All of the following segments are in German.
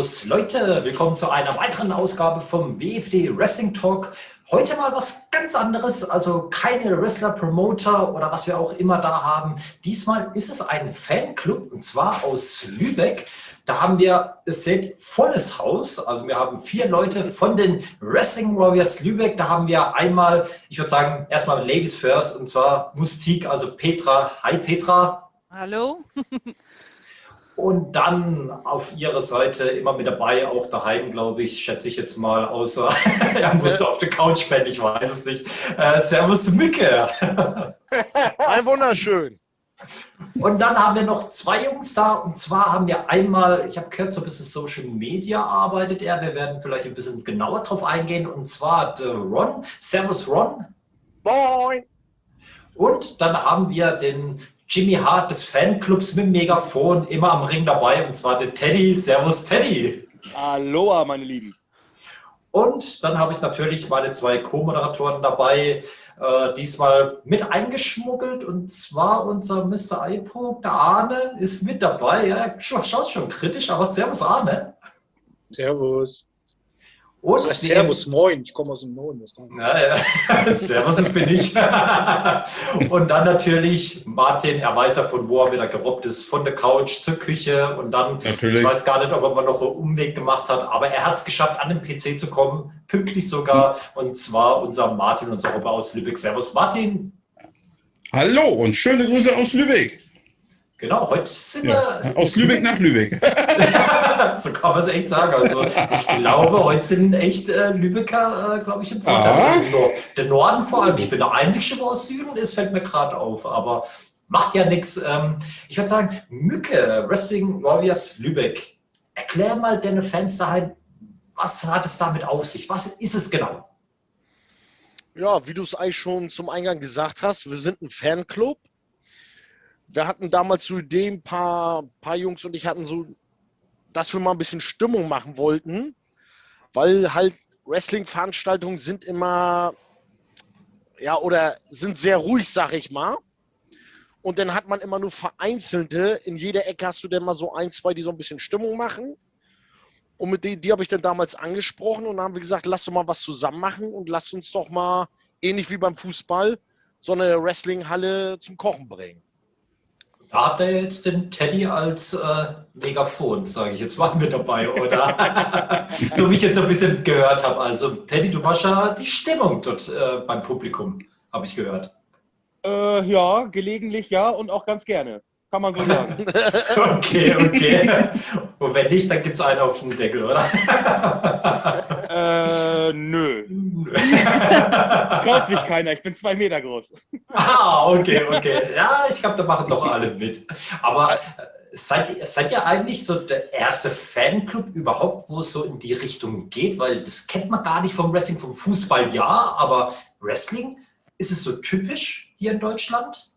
Servus Leute, willkommen zu einer weiteren Ausgabe vom WFD Wrestling Talk. Heute mal was ganz anderes, also keine Wrestler-Promoter oder was wir auch immer da haben. Diesmal ist es ein Fanclub und zwar aus Lübeck. Da haben wir, es seht, volles Haus. Also wir haben vier Leute von den Wrestling Warriors Lübeck. Da haben wir einmal, ich würde sagen, erstmal Ladies first und zwar Mustik, also Petra. Hi Petra. Hallo. Und dann auf ihrer Seite immer mit dabei, auch daheim, glaube ich, schätze ich jetzt mal, außer er musste auf der Couch pennen, ich weiß es nicht. Äh, servus Mücke. Ein wunderschön. Und dann haben wir noch zwei Jungs da. Und zwar haben wir einmal, ich habe gehört, so ein bisschen Social Media arbeitet er. Wir werden vielleicht ein bisschen genauer drauf eingehen. Und zwar der Ron. Servus Ron. Moin. Und dann haben wir den Jimmy Hart des Fanclubs mit Megafon immer am Ring dabei und zwar der Teddy. Servus Teddy. Aloha, meine Lieben. Und dann habe ich natürlich meine zwei Co-Moderatoren dabei, äh, diesmal mit eingeschmuggelt und zwar unser Mr. Ipo, der Arne, ist mit dabei. Ja, schaut schon kritisch, aber Servus Arne. Servus. Und das Servus, moin, ich komme aus dem Norden. Ja, ja. Servus, das bin ich. und dann natürlich Martin, er weiß ja von wo er wieder gerobbt ist, von der Couch zur Küche und dann, natürlich. ich weiß gar nicht, ob er mal noch einen Umweg gemacht hat, aber er hat es geschafft, an den PC zu kommen, pünktlich sogar, und zwar unser Martin, unser Robber aus Lübeck. Servus, Martin. Hallo und schöne Grüße aus Lübeck. Genau, heute sind ja, wir. Aus Lübeck nach Lübeck. so kann man es echt sagen. Also, ich glaube, heute sind echt äh, Lübecker, äh, glaube ich, im Vorteil. Also, der Norden vor allem. Ich bin der Einzige, wo aus Süden ist, fällt mir gerade auf. Aber macht ja nichts. Ähm, ich würde sagen, Mücke, Wrestling Warriors Lübeck. Erklär mal deine Fans daheim, was hat es damit auf sich? Was ist es genau? Ja, wie du es eigentlich schon zum Eingang gesagt hast, wir sind ein Fanclub wir hatten damals zu dem paar, paar Jungs und ich hatten so, dass wir mal ein bisschen Stimmung machen wollten, weil halt Wrestling-Veranstaltungen sind immer, ja, oder sind sehr ruhig, sag ich mal. Und dann hat man immer nur vereinzelte, in jeder Ecke hast du dann mal so ein, zwei, die so ein bisschen Stimmung machen. Und mit denen, die habe ich dann damals angesprochen und dann haben wir gesagt, lass doch mal was zusammen machen und lass uns doch mal, ähnlich wie beim Fußball, so eine Wrestling-Halle zum Kochen bringen. Da hat er jetzt den Teddy als äh, Megafon, sage ich jetzt mal mit dabei, oder? so wie ich jetzt so ein bisschen gehört habe. Also Teddy, du machst ja die Stimmung dort äh, beim Publikum, habe ich gehört. Äh, ja, gelegentlich ja und auch ganz gerne. Kann man so sagen. okay, okay. Und wenn nicht, dann gibt es einen auf den Deckel, oder? äh, nö. Traut sich keiner, ich bin zwei Meter groß. ah, okay, okay. Ja, ich glaube, da machen doch alle mit. Aber äh, seid, seid ihr eigentlich so der erste Fanclub überhaupt, wo es so in die Richtung geht? Weil das kennt man gar nicht vom Wrestling, vom Fußball ja, aber Wrestling, ist es so typisch hier in Deutschland?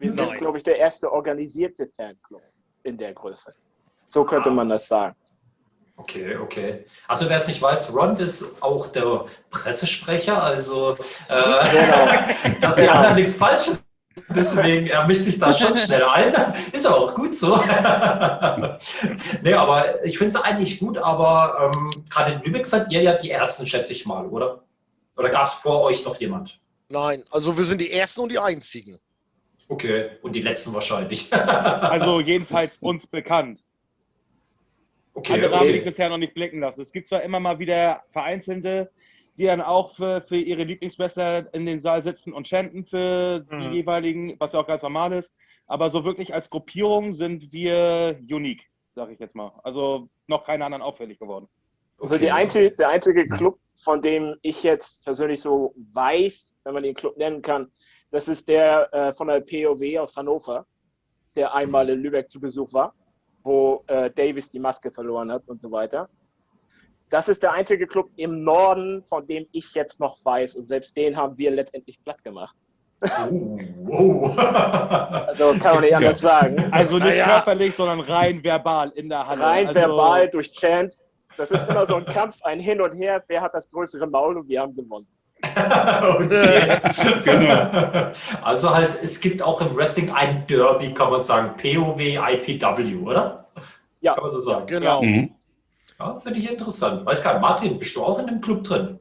Wir sind, glaube ich, der erste organisierte Fanclub in der Größe. So könnte man das sagen. Okay, okay. Also wer es nicht weiß, Ron ist auch der Pressesprecher, also äh, genau. dass die anderen nichts Falsches Deswegen er mischt sich da schon schnell ein. Ist auch gut so. nee, aber ich finde es eigentlich gut, aber ähm, gerade in Lübeck seid ihr ja die Ersten, schätze ich mal, oder? Oder gab es vor euch noch jemand? Nein, also wir sind die Ersten und die Einzigen. Okay, und die letzten wahrscheinlich. also jedenfalls uns bekannt. Okay, Andere okay. haben sich bisher noch nicht blicken lassen. Es gibt zwar immer mal wieder Vereinzelte, die dann auch für, für ihre Lieblingswrestler in den Saal sitzen und chanten für mhm. die jeweiligen, was ja auch ganz normal ist. Aber so wirklich als Gruppierung sind wir unique, sage ich jetzt mal. Also noch keine anderen auffällig geworden. Also die einzige, der einzige Club, von dem ich jetzt persönlich so weiß, wenn man den Club nennen kann, das ist der äh, von der POW aus Hannover, der einmal in Lübeck zu Besuch war, wo äh, Davis die Maske verloren hat und so weiter. Das ist der einzige Club im Norden, von dem ich jetzt noch weiß. Und selbst den haben wir letztendlich platt gemacht. Oh, wow. also kann man nicht anders sagen. Also nicht naja. körperlich, sondern rein verbal in der Halle. Rein also verbal durch Chance. Das ist immer so ein Kampf, ein Hin und Her. Wer hat das größere Maul und wir haben gewonnen. genau. Also heißt, es gibt auch im Wrestling ein Derby, kann man sagen, POW, IPW, oder? Ja. Kann man so sagen. Genau. Mhm. Ja, finde ich interessant. Weiß gar nicht, Martin, bist du auch in dem Club drin?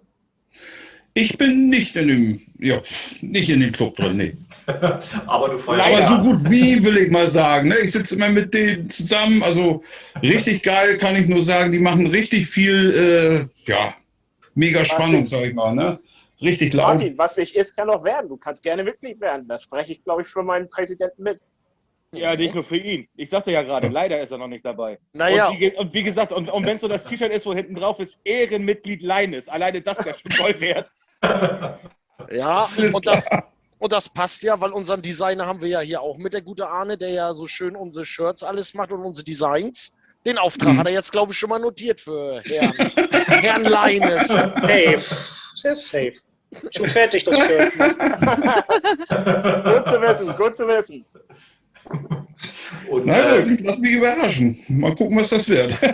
Ich bin nicht in dem, ja, nicht in dem Club drin, nee. Aber du freust Aber so gut wie, will ich mal sagen. Ne? Ich sitze immer mit denen zusammen. Also richtig geil, kann ich nur sagen. Die machen richtig viel, äh, ja, mega Spannung, sag ich mal. Ne? Richtig laut. Martin, was nicht ist, kann auch werden. Du kannst gerne Mitglied werden. Da spreche ich, glaube ich, für meinen Präsidenten mit. Ja, nicht nur für ihn. Ich sagte ja gerade, leider ist er noch nicht dabei. Naja, Und, wie, und wie gesagt, und, und wenn so das T-Shirt ist, wo hinten drauf ist, Ehrenmitglied Leines, alleine das wäre schon voll wert. ja, und das, und das passt ja, weil unseren Designer haben wir ja hier auch mit der gute Arne, der ja so schön unsere Shirts alles macht und unsere Designs. Den Auftrag Mhm. hat er jetzt, glaube ich, schon mal notiert für Herrn, Herrn Leines. Safe. Sehr safe. Schon fertig, das Shirt. Gut zu wissen, gut zu wissen. Und, Na äh, gut, ich lass mich überraschen. Mal gucken, was das wird.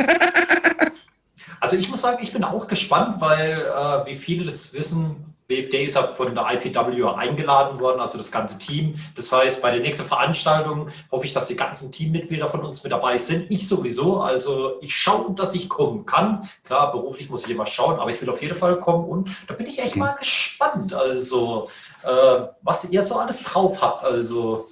Also ich muss sagen, ich bin auch gespannt, weil, äh, wie viele das wissen, BFD ist ja von der IPW eingeladen worden, also das ganze Team. Das heißt, bei der nächsten Veranstaltung hoffe ich, dass die ganzen Teammitglieder von uns mit dabei sind. Ich sowieso. Also ich schaue, dass ich kommen kann. Klar, beruflich muss ich immer schauen, aber ich will auf jeden Fall kommen und da bin ich echt mal gespannt. Also, äh, was ihr so alles drauf habt. Also,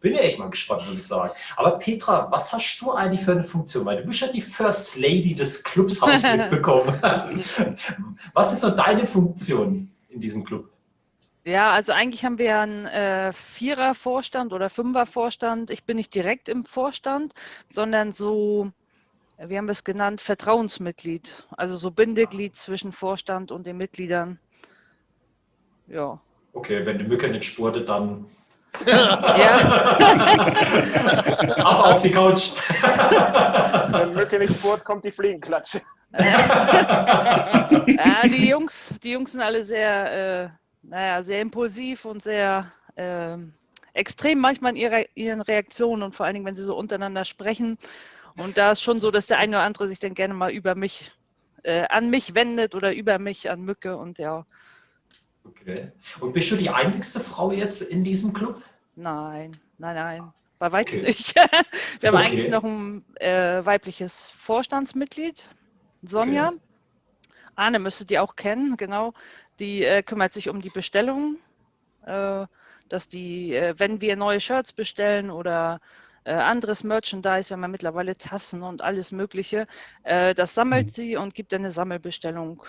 bin ja echt mal gespannt, muss ich sagen. Aber Petra, was hast du eigentlich für eine Funktion? Weil du bist ja die First Lady des Clubs, habe ich mitbekommen. was ist so deine Funktion in diesem Club? Ja, also eigentlich haben wir einen äh, Vierer-Vorstand oder Fünfer-Vorstand. Ich bin nicht direkt im Vorstand, sondern so, wie haben wir es genannt, Vertrauensmitglied. Also so Bindeglied zwischen Vorstand und den Mitgliedern. Ja. Okay, wenn die Mücke nicht spurtet, dann ja. ab auf die Couch. Wenn Mücke nicht spurt, kommt die Fliegenklatsche. ja, die Jungs, die Jungs sind alle sehr, äh, naja, sehr impulsiv und sehr ähm, extrem manchmal in ihrer, ihren Reaktionen und vor allen Dingen, wenn sie so untereinander sprechen. Und da ist schon so, dass der eine oder andere sich dann gerne mal über mich, äh, an mich wendet oder über mich an Mücke und ja, Okay. Und bist du die einzigste Frau jetzt in diesem Club? nein, nein, nein, bei weitem Okay. nicht. Wir haben Okay. eigentlich noch ein äh, weibliches Vorstandsmitglied, Sonja. Okay. Arne müsstet ihr auch kennen, genau. Die äh, kümmert sich um die Bestellung, äh, dass die, äh, wenn wir neue Shirts bestellen oder äh, anderes Merchandise, wir haben ja mittlerweile Tassen und alles Mögliche, äh, das sammelt Mhm. sie und gibt dann eine Sammelbestellung.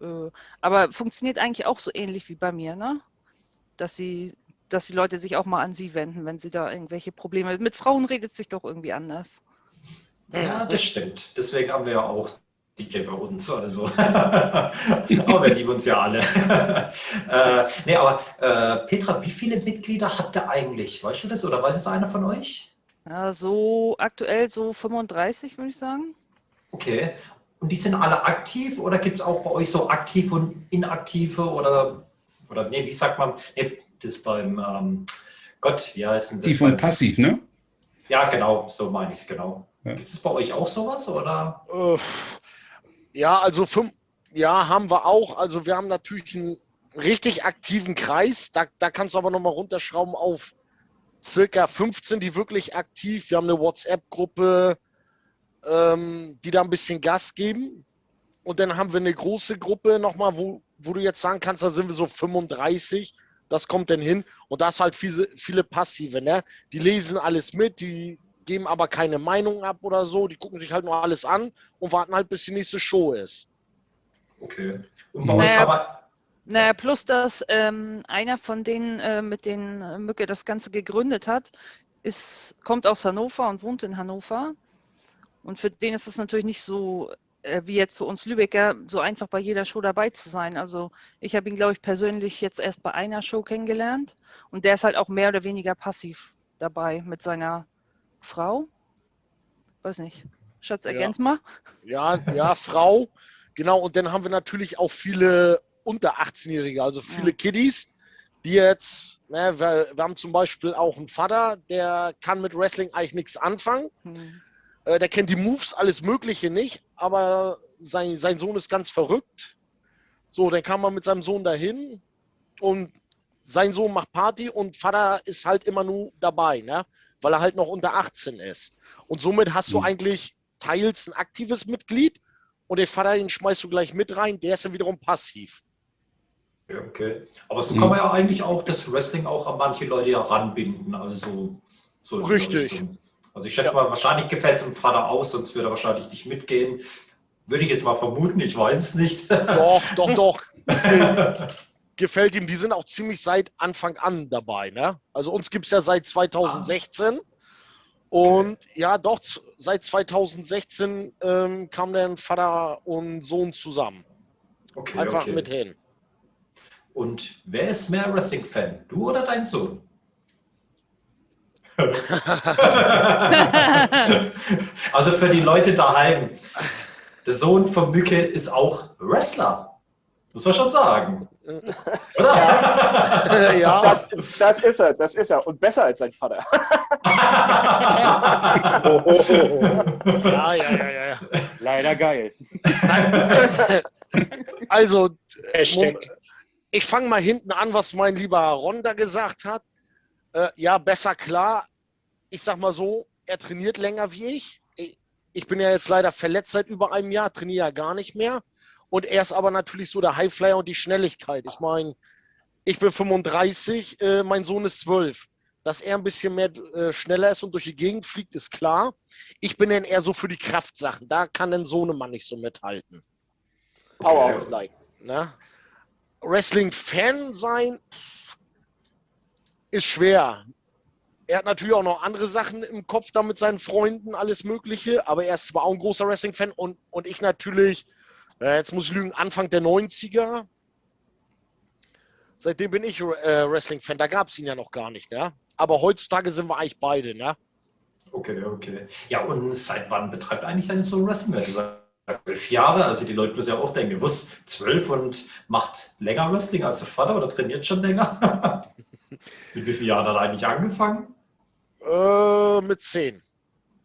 Äh, aber funktioniert eigentlich auch so ähnlich wie bei mir, ne? Dass sie, dass die Leute sich auch mal an sie wenden, wenn sie da irgendwelche Probleme. Mit Frauen redet sich doch irgendwie anders. Ja, das stimmt. Deswegen haben wir ja auch DJ bei uns. Also. aber wir lieben uns ja alle. äh, nee, aber äh, Petra, wie viele Mitglieder habt ihr eigentlich? Weißt du das oder weiß es einer von euch? Ja, so aktuell so 35, würde ich sagen. Okay. Und die sind alle aktiv oder gibt es auch bei euch so aktive und inaktive oder, oder nee, wie sagt man? Nee, das beim ähm, Gott, wie heißt denn das? Aktiv und beim- passiv, ne? Ja, genau, so meine ich es genau. Ja. Gibt es bei euch auch sowas oder? Ja, also fünf, ja, haben wir auch. Also wir haben natürlich einen richtig aktiven Kreis. Da, da kannst du aber nochmal runterschrauben auf circa 15, die wirklich aktiv. Wir haben eine WhatsApp-Gruppe, ähm, die da ein bisschen Gas geben. Und dann haben wir eine große Gruppe nochmal, wo, wo du jetzt sagen kannst, da sind wir so 35. Das kommt dann hin. Und da ist halt viele, viele Passive, ne? Die lesen alles mit, die geben aber keine Meinung ab oder so. Die gucken sich halt nur alles an und warten halt, bis die nächste Show ist. Okay. Und bei Naja, kann man. Naja, plus dass ähm, einer von denen, äh, mit denen Mücke das Ganze gegründet hat, ist, kommt aus Hannover und wohnt in Hannover. Und für den ist es natürlich nicht so, äh, wie jetzt für uns Lübecker, so einfach bei jeder Show dabei zu sein. Also ich habe ihn, glaube ich, persönlich jetzt erst bei einer Show kennengelernt. Und der ist halt auch mehr oder weniger passiv dabei mit seiner Frau. Weiß nicht. Schatz, Ja. ergänz mal. Ja, ja, Frau. Genau, und dann haben wir natürlich auch viele unter 18-Jährige, also viele Ja. Kiddies, die jetzt, ne, wir, wir haben zum Beispiel auch einen Vater, der kann mit Wrestling eigentlich nichts anfangen. Hm. Äh, der kennt die Moves, alles Mögliche nicht, aber sein, sein Sohn ist ganz verrückt. So, dann kam man mit seinem Sohn dahin und sein Sohn macht Party und Vater ist halt immer nur dabei. Ne? weil er halt noch unter 18 ist. Und somit hast du Mhm. eigentlich teils ein aktives Mitglied und den Vater, den schmeißt du gleich mit rein, der ist dann wiederum passiv. Ja, okay. Aber so Mhm. kann man ja eigentlich auch das Wrestling auch an manche Leute ja ranbinden. Also so Richtig. Richtung. Also ich schätze mal, wahrscheinlich gefällt es dem Vater aus, sonst würde er wahrscheinlich nicht mitgehen. Würde ich jetzt mal vermuten, ich weiß es nicht. Doch, doch, doch. Ge- Gefällt ihm. Die sind auch ziemlich seit Anfang an dabei. Ne? Also uns gibt es ja seit 2016. Und ja, doch, seit 2016 ähm, kam dann Vater und Sohn zusammen. Okay, Einfach okay. mit hin. Und wer ist mehr Wrestling-Fan? Du oder dein Sohn? also für die Leute daheim, der Sohn von Mücke ist auch Wrestler. Muss man schon sagen. Oder? ja, Das, das ist er, das ist er. Und besser als sein Vater. Oh, oh, oh. ja, ja, ja, ja, ja. Leider geil. Also, Hashtag. ich fange mal hinten an, was mein lieber Ron da gesagt hat. Äh, ja, besser klar. Ich sag mal so, er trainiert länger wie ich. Ich- bin ja jetzt leider verletzt seit über einem Jahr, trainiere ja gar nicht mehr. Und er ist aber natürlich so der Highflyer und die Schnelligkeit. Ich meine, ich bin 35, äh, mein Sohn ist 12. Dass er ein bisschen mehr äh, schneller ist und durch die Gegend fliegt, ist klar. Ich bin dann eher so für die Kraftsachen. Da kann ein Sohnemann nicht so mithalten. Powerhouse-like. Ne? Wrestling-Fan sein ist schwer. Er hat natürlich auch noch andere Sachen im Kopf da mit seinen Freunden, alles Mögliche, aber er ist zwar auch ein großer Wrestling-Fan und, und ich natürlich, äh, jetzt muss ich lügen, Anfang der 90er. Seitdem bin ich äh, Wrestling-Fan, da gab es ihn ja noch gar nicht, ne? Aber heutzutage sind wir eigentlich beide, ne? Okay, okay. Ja, und seit wann betreibt eigentlich dein Sohn Wrestling? Du sagst zwölf Jahre, also die Leute müssen ja auch denken, was, zwölf und macht länger Wrestling als der Vater oder trainiert schon länger? mit wie vielen Jahren hat er eigentlich angefangen? Äh, mit 10.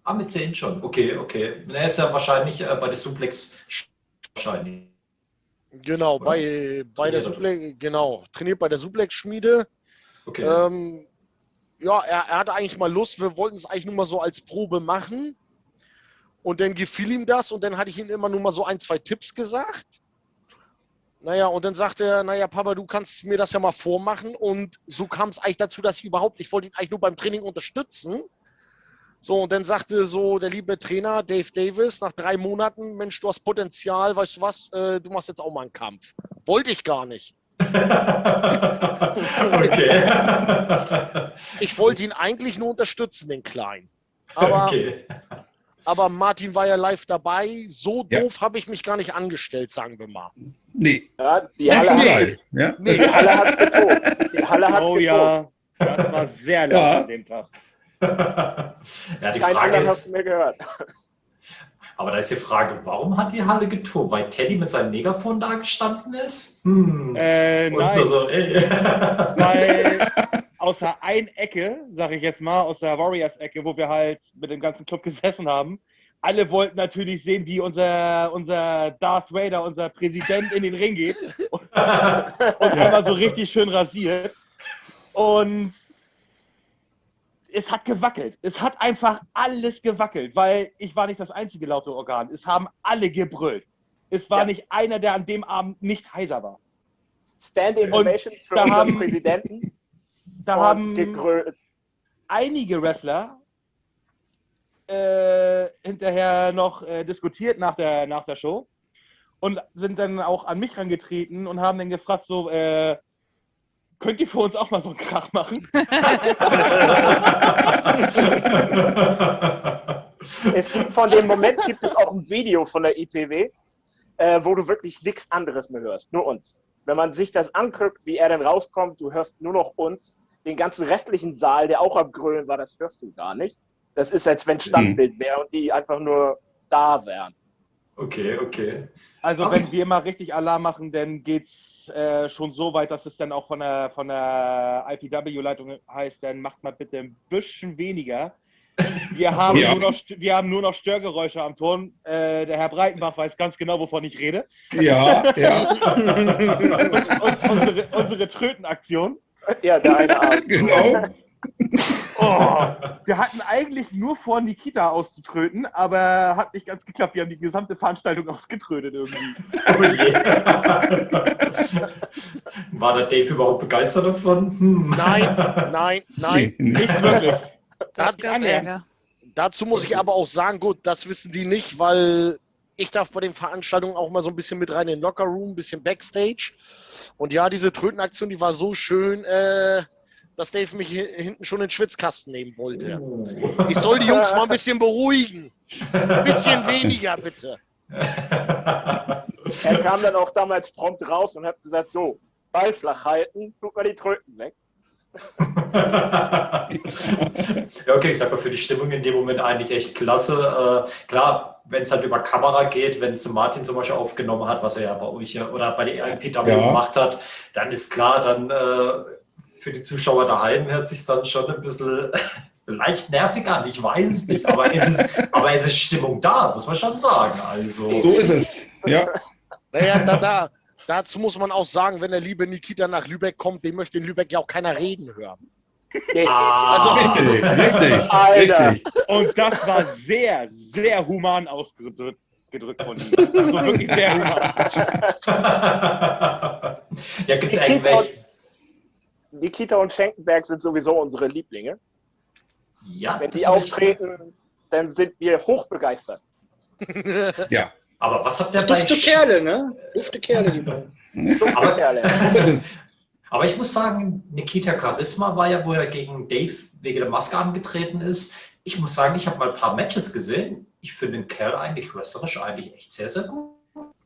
Ah, mit zehn schon. Okay, okay. Er ist ja wahrscheinlich äh, bei der Suplex wahrscheinlich. Genau, Oder? bei, bei der Trainiert er. Suplex, genau, trainiert bei der Suplex-Schmiede. Okay. Ähm, ja, er, er hatte eigentlich mal Lust. Wir wollten es eigentlich nur mal so als Probe machen. Und dann gefiel ihm das und dann hatte ich ihm immer nur mal so ein, zwei Tipps gesagt. Naja, und dann sagte er, naja, Papa, du kannst mir das ja mal vormachen. Und so kam es eigentlich dazu, dass ich überhaupt, ich wollte ihn eigentlich nur beim Training unterstützen. So, und dann sagte so der liebe Trainer Dave Davis nach drei Monaten, Mensch, du hast Potenzial, weißt du was, äh, du machst jetzt auch mal einen Kampf. Wollte ich gar nicht. okay. Ich wollte ihn eigentlich nur unterstützen, den Kleinen. Aber, okay. aber Martin war ja live dabei. So Ja. doof habe ich mich gar nicht angestellt, sagen wir mal. Nee, Ja, die Halle, hat. Ja? Nee, die Halle hat getobt. Die Halle hat Oh getobt. ja, das war sehr laut Ja. an dem Tag. ja, die Kein Frage ist, mehr gehört. aber da ist die Frage, warum hat die Halle getobt? Weil Teddy mit seinem Megafon da gestanden ist? Hm. Äh, Und nein, so, so, ey. weil außer ein Ecke, sag ich jetzt mal, aus der Warriors-Ecke, wo wir halt mit dem ganzen Club gesessen haben, alle wollten natürlich sehen, wie unser, unser Darth Vader, unser Präsident, in den Ring geht und, und einmal so richtig schön rasiert. Und es hat gewackelt. Es hat einfach alles gewackelt, weil ich war nicht das einzige laute Organ. Es haben alle gebrüllt. Es war Ja. nicht einer, der an dem Abend nicht heiser war. Standing Ovations für da unseren haben- Präsidenten. Da haben gegrölt. einige Wrestler äh, hinterher noch äh, diskutiert nach der, nach der Show und sind dann auch an mich rangetreten und haben dann gefragt, so, äh, könnt ihr für uns auch mal so einen Krach machen? Es gibt von dem Moment gibt es auch ein Video von der IPW, äh, wo du wirklich nichts anderes mehr hörst, nur uns. Wenn man sich das anguckt, wie er dann rauskommt, du hörst nur noch uns. Den ganzen restlichen Saal, der auch am Grölen war, das hörst du gar nicht. Das ist, als wenn Standbild wäre und die einfach nur da wären. okay, okay. Also Ah. wenn wir mal richtig Alarm machen, dann geht's äh, schon so weit, dass es dann auch von der, von der IPW-Leitung heißt, dann macht mal bitte ein bisschen weniger. Wir haben, Ja. nur, noch, wir haben nur noch Störgeräusche am Ton. Äh, der Herr Breitenbach weiß ganz genau, wovon ich rede. Ja, ja, Und unsere, unsere Trötenaktion. Ja, der eine Abend. genau. Oh, wir hatten eigentlich nur vor, Nikita auszutröten, aber hat nicht ganz geklappt. Wir haben die gesamte Veranstaltung ausgetrötet irgendwie. Oh je. War der Dave überhaupt begeistert davon? Hm. Nein, nein, nein. Nicht wirklich. Das Hat gab. Ärger. Dazu muss ich aber auch sagen, gut, das wissen die nicht, weil ich darf bei den Veranstaltungen auch mal so ein bisschen mit rein in den Lockerroom, ein bisschen Backstage. Und ja, diese Trötenaktion, die war so schön, äh, dass Dave mich hi- hinten schon in den Schwitzkasten nehmen wollte. Ich soll die Jungs mal ein bisschen beruhigen. Ein bisschen weniger, bitte. Er kam dann auch damals prompt raus und hat gesagt, so, Ball flach halten, tut mal die Tröten weg. ja, okay, ich sag mal, für die Stimmung in dem Moment eigentlich echt klasse. Äh, klar, wenn es halt über Kamera geht, wenn es Martin zum Beispiel aufgenommen hat, was er ja bei euch oder bei der IPW Ja. gemacht hat, dann ist klar, dann äh, für die Zuschauer daheim hört sich dann schon ein bisschen leicht nervig an. Ich weiß es nicht, aber es ist, aber es ist Stimmung da, muss man schon sagen. Also, So ist es. Ja, Naja, da, da, dazu muss man auch sagen, wenn der liebe Nikita nach Lübeck kommt, dem möchte in Lübeck ja auch keiner reden hören. Ah, Also- richtig, richtig, Alter. richtig. Und das war sehr, sehr human ausgedrückt gedrückt von ihm. Also wirklich sehr human. ja, gibt es Nikita irgendwelche. Nikita und Schenkenberg sind sowieso unsere Lieblinge. Ja, Wenn das die auftreten, dann sind wir hochbegeistert. Ja, Aber was habt ihr bei Dufte Kerle, ne? Dufte Kerle, die beiden. Aber- Kerle. Aber ich muss sagen, Nikita Charisma war ja, wo er gegen Dave wegen der Maske angetreten ist. Ich muss sagen, ich habe mal ein paar Matches gesehen. Ich finde den Kerl eigentlich wrestlerisch eigentlich echt sehr, sehr gut.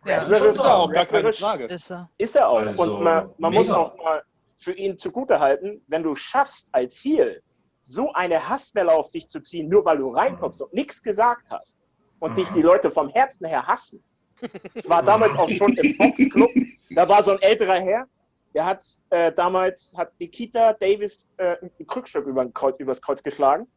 Ja, das ist ist auch sagen. gar keine Frage. Ist er. Ist er auch. Also, und man, man muss auch mal für ihn zugutehalten, wenn du schaffst, als Heel so eine Hasswelle auf dich zu ziehen, nur weil du reinkommst und nichts gesagt hast und Mhm. dich die Leute vom Herzen her hassen. Es war damals auch schon im Boxclub, da war so ein älterer Herr, der hat äh, damals, hat Nikita Davis äh, ein Krückstück über Kreuz, übers Kreuz geschlagen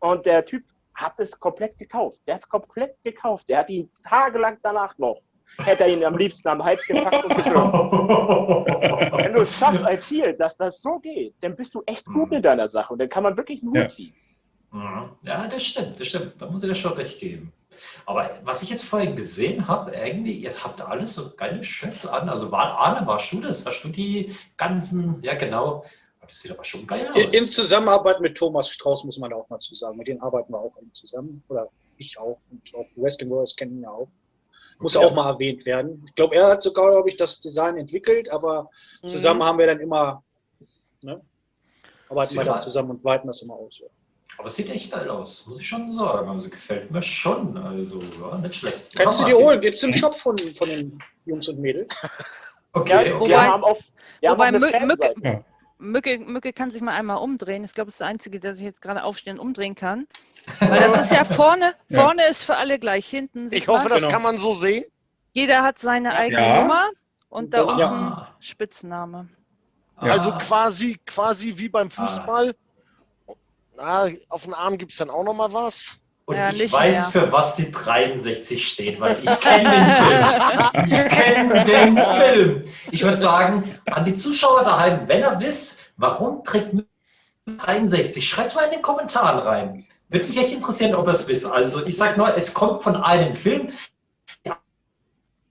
und der Typ hat es komplett gekauft. Der hat es komplett gekauft. Der hat ihn tagelang danach noch, hätte er ihn am liebsten am Hals gepackt und gedrückt. Wenn du es schaffst als Ziel, dass das so geht, dann bist du echt gut Mhm. in deiner Sache und dann kann man wirklich einen Ja. Hut ziehen. Mhm. Ja, das stimmt, das stimmt. Da muss ich dir schon recht geben. Aber was ich jetzt vorhin gesehen habe, irgendwie, ihr habt alles so geile Shirts an. Also war Arne, warst du das? Hast du die ganzen, ja genau. Das sieht aber schon geil In, in aus. Zusammenarbeit mit Thomas Strauß muss man auch mal zu sagen. Mit denen arbeiten wir auch zusammen. Oder ich auch. Und auch Wrestling Wars kennen ihn ja auch. Muss Okay. auch mal erwähnt werden. Ich glaube, er hat sogar, glaube ich, das Design entwickelt, aber zusammen haben wir dann immer, ne? Arbeiten wir dann zusammen und weiten das immer aus. Ja. Aber es sieht echt geil aus, muss ich schon sagen. Also gefällt mir schon. Also, ja, nicht schlecht. Kannst Ja, du dir holen, gibt's im Shop von, von den Jungs und Mädels. Okay, Ja, okay. wir Wobei- haben auf, wir haben wobei eine Fanseite. Mücke, Mücke, Mücke kann sich mal einmal umdrehen. Ich glaube, das ist der Einzige, der sich jetzt gerade aufstehen und umdrehen kann. Weil das ist ja vorne, Ja. vorne ist für alle gleich, hinten sieht Ich hoffe, das Genau. kann man so sehen. jeder hat seine eigene Ja. Nummer und da Ja. unten Ja. Spitzname. Also Ah. quasi, quasi wie beim Fußball. Na, auf den Arm gibt es dann auch noch mal was. Und Ja, ich weiß, mehr. für was die 63 steht, weil ich kenne den Film. Ich kenne den Film. Ich würde sagen, an die Zuschauer daheim, wenn ihr wisst, warum trägt 63, schreibt mal in den Kommentaren rein. Würde mich echt interessieren, ob ihr es wisst. Also ich sage nur, es kommt von einem Film,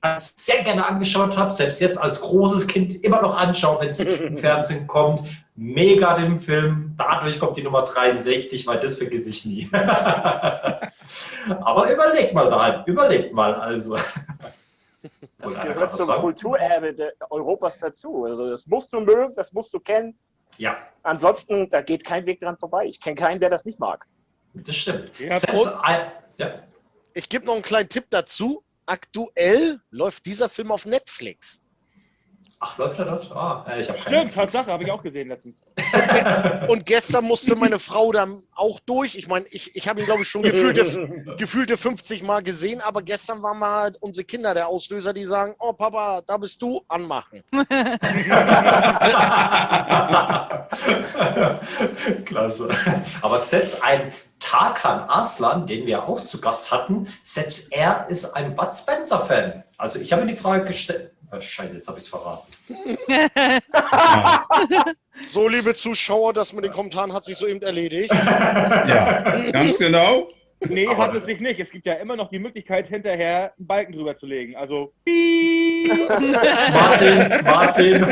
ich sehr gerne angeschaut habe, selbst jetzt als großes Kind immer noch anschaue, wenn es im Fernsehen kommt. Mega den Film. Dadurch kommt die Nummer 63, weil das vergesse ich nie. Aber überlegt mal daheim, überlegt mal. Also. Das Oder gehört zum sagen. Kulturerbe Europas dazu. Also das musst du mögen, das musst du kennen. Ja, Ansonsten, da geht kein Weg dran vorbei. Ich kenne keinen, der das nicht mag. das stimmt. Ja. Ich gebe noch einen kleinen Tipp dazu. Aktuell läuft dieser Film auf Netflix. Ach, läuft er dort? Ah, äh, ich habe keine Stimmt. Tatsache, habe ich auch gesehen letztens. Und gestern musste meine Frau dann auch durch. Ich meine, ich, ich habe ihn, glaube ich, schon gefühlte, gefühlte 50 Mal gesehen, aber gestern waren mal unsere Kinder der Auslöser, die sagen, oh Papa, da bist du, anmachen. Klasse. Aber selbst ein Tarkan Aslan, den wir auch zu Gast hatten, selbst er ist ein Bud Spencer-Fan. Also ich habe mir die Frage gestellt. Ah, Scheiße, jetzt habe ich es verraten. So, liebe Zuschauer, das mit den Kommentaren hat sich soeben erledigt. Ja, ganz genau. Nee, Aber- hat es sich nicht. Es gibt ja immer noch die Möglichkeit, hinterher einen Balken drüber zu legen. Also. Martin, Martin.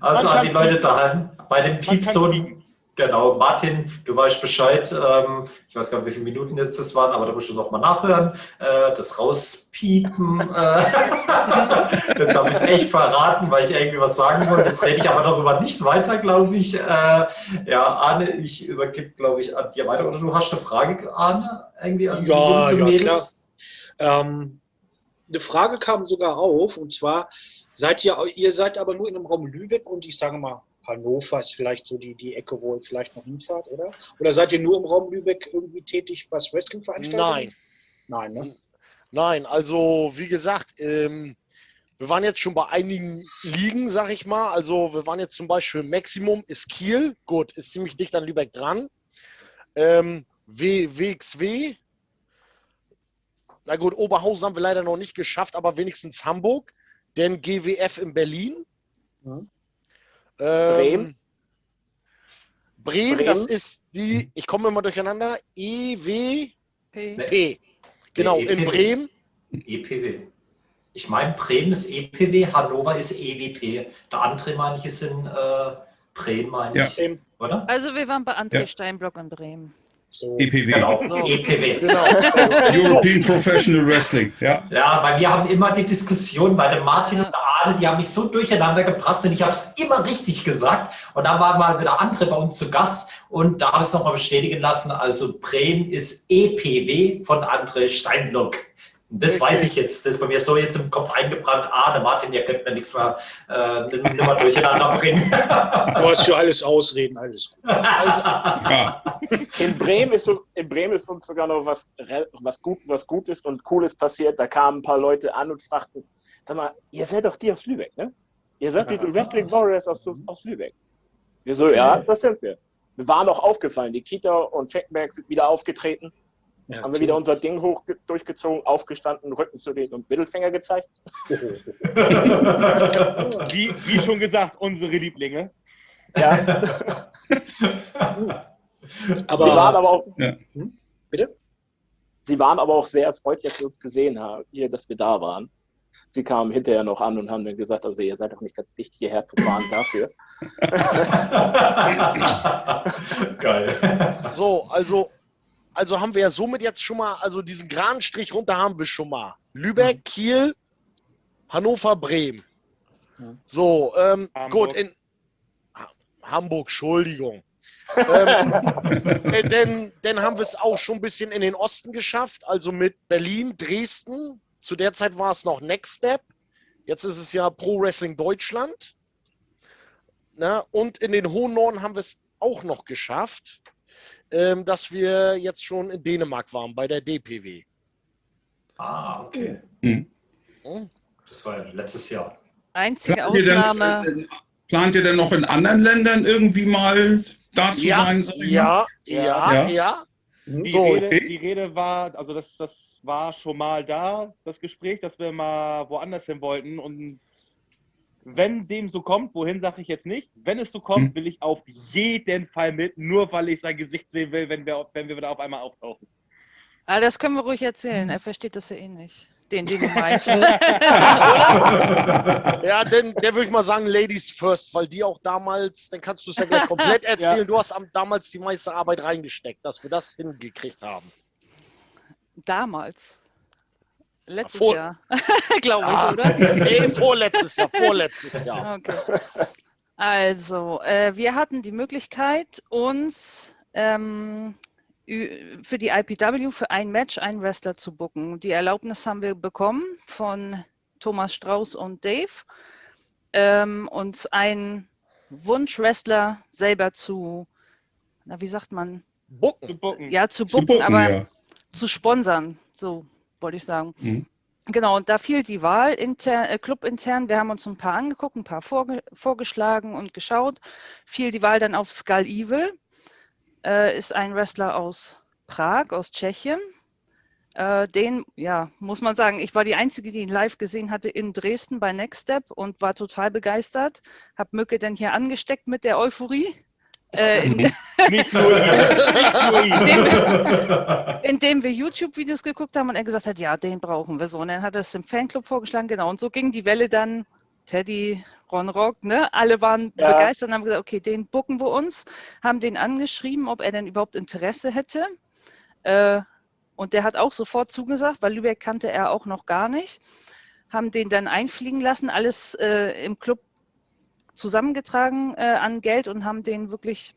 Also an die Leute daheim, bei dem pieken. Genau, Martin, du weißt Bescheid. Ähm, ich weiß gar nicht, wie viele Minuten jetzt das waren, aber da musst du noch mal nachhören. Äh, das rauspiepen. Äh, jetzt habe ich es echt verraten, weil ich irgendwie was sagen wollte. Jetzt rede ich aber darüber nicht weiter, glaube ich. Äh, ja, Arne, ich übergebe, glaube ich, an dir weiter. Oder du hast eine Frage, Arne, irgendwie an die Ja, Jungs und ja, Mädels? Ähm, eine Frage kam sogar auf, und zwar, seid ihr, ihr seid aber nur in dem Raum Lübeck und ich sage mal, Hannover ist vielleicht so die, die Ecke, wo ihr vielleicht noch hinfahrt, oder? Oder seid ihr nur im Raum Lübeck irgendwie tätig, was Wrestling-Veranstaltungen? Nein. Nein, ne? Nein, also wie gesagt, ähm, wir waren jetzt schon bei einigen Ligen, sag ich mal. Also wir waren jetzt zum Beispiel Maximum ist Kiel, gut, ist ziemlich dicht an Lübeck dran. Ähm, w, WXW, na gut, Oberhausen haben wir leider noch nicht geschafft, aber wenigstens Hamburg. Denn GWF in Berlin. Mhm. Ähm, Bremen. Bremen, Bremen. das ist die, ich komme immer durcheinander, EWP. P. Genau, Nee, in. Bremen. EPW. Ich meine, Bremen ist EPW, Hannover ist EWP. Der andere, meine ich, ist in äh, Bremen, meine Ja. ich. Oder? Also wir waren bei André Ja. Steinblock in Bremen. So. EPW. Genau, So. EPW. Genau. European Professional Wrestling. Ja. Ja, weil wir haben immer die Diskussion bei dem Martin und der Arne, die haben mich so durcheinander gebracht und ich habe es immer richtig gesagt. Und dann waren mal wieder andere bei uns zu Gast und da habe ich es nochmal bestätigen lassen. Also Bremen ist EPW von André Steinblock. Und das Richtig. weiß ich jetzt. Das ist bei mir so jetzt im Kopf eingebrannt. Arne, Martin, ihr könnt mir nichts mehr, äh, nimm- nimm mal durcheinander bringen. Du hast für alles Ausreden, alles gut. ja. In Bremen ist, so, in Bremen ist uns sogar noch was, was, gut, was Gutes und Cooles passiert. Da kamen ein paar Leute an und fragten, sag mal, ihr seid doch die aus Lübeck, ne? Ihr seid die Wrestling Warriors aus, aus Lübeck. Wir so, ja, das sind wir. Wir waren auch aufgefallen. Die Kita und Checkberg sind wieder aufgetreten. Ja, haben wir wieder unser Ding hoch durchgezogen, aufgestanden, Rücken zu denen und Mittelfinger gezeigt. Wie, wie schon gesagt, unsere Lieblinge. Ja, sie waren aber aber auch, Hm? bitte? sie waren aber auch sehr erfreut, dass sie uns gesehen haben, hier, dass wir da waren. Sie kamen hinterher noch an und haben dann gesagt, also ihr seid doch nicht ganz dicht hierher zu fahren dafür. Geil. So, also, also haben wir ja somit jetzt schon mal, also diesen geraden Strich runter haben wir schon mal. Lübeck, Kiel, Hannover, Bremen. Mhm. So, ähm, Hamburg. gut, in Ha- Hamburg, Entschuldigung. ähm, äh, denn, dann haben wir es auch schon ein bisschen in den Osten geschafft, also mit Berlin, Dresden. Zu der Zeit war es noch Next Step. Jetzt ist es ja Pro Wrestling Deutschland. Na, und in den hohen Norden haben wir es auch noch geschafft, ähm, dass wir jetzt schon in Dänemark waren bei der DPW. Ah, okay. Hm? Das war ja letztes Jahr. Einzige Plant ihr, Ausnahme. denn, plant ihr denn noch in anderen Ländern irgendwie mal da zu Ja, sein? ja, ja, Ja. ja. Die, So, Rede, okay. die Rede war, also das, das war schon mal da, das Gespräch, dass wir mal woanders hin wollten. Und wenn dem so kommt, wohin sage ich jetzt nicht, wenn es so kommt, Hm. will ich auf jeden Fall mit, nur weil ich sein Gesicht sehen will, wenn wir, wenn wir wieder auf einmal auftauchen. Ah, das können wir ruhig erzählen. Er versteht das ja eh nicht. Den, den du meinst. Ja, denn der würde ich mal sagen, Ladies first, weil die auch damals, dann kannst du es ja gleich komplett erzählen. Du hast am, damals die meiste Arbeit reingesteckt, dass wir das hingekriegt haben. Damals. Letztes Vor- Jahr. Glaube ich, Ah, oder? nee, vorletztes Jahr, vorletztes Jahr. Okay. Also, äh, wir hatten die Möglichkeit, uns ähm, für die IPW für ein Match einen Wrestler zu booken. Die Erlaubnis haben wir bekommen von Thomas Strauß und Dave, ähm, uns einen Wunschwrestler selber zu, na, wie sagt man, Zu Bucken. ja, zu Zu booken, bucken, aber ja. zu sponsern, so wollte ich sagen. Mhm. Genau, und da fiel die Wahl inter, äh, clubintern. Wir haben uns ein paar angeguckt, ein paar vorge vorgeschlagen und geschaut. Fiel die Wahl dann auf Skull Evil. Äh, ist ein Wrestler aus Prag, aus Tschechien. Äh, den, ja, muss man sagen, ich war die Einzige, die ihn live gesehen hatte in Dresden bei Next Step und war total begeistert. Hab Mücke dann hier angesteckt mit der Euphorie. Äh, in, indem, indem wir YouTube-Videos geguckt haben und er gesagt hat, ja, den brauchen wir so. Und dann hat er es im Fanclub vorgeschlagen, genau. Und so ging die Welle dann, Teddy, Ron Rock, ne? Alle waren Ja. begeistert und haben gesagt, okay, den bucken wir uns, haben den angeschrieben, ob er denn überhaupt Interesse hätte. Äh, und der hat auch sofort zugesagt, weil Lübeck kannte er auch noch gar nicht. Haben den dann einfliegen lassen, alles äh, im Club zusammengetragen äh, an Geld und haben den wirklich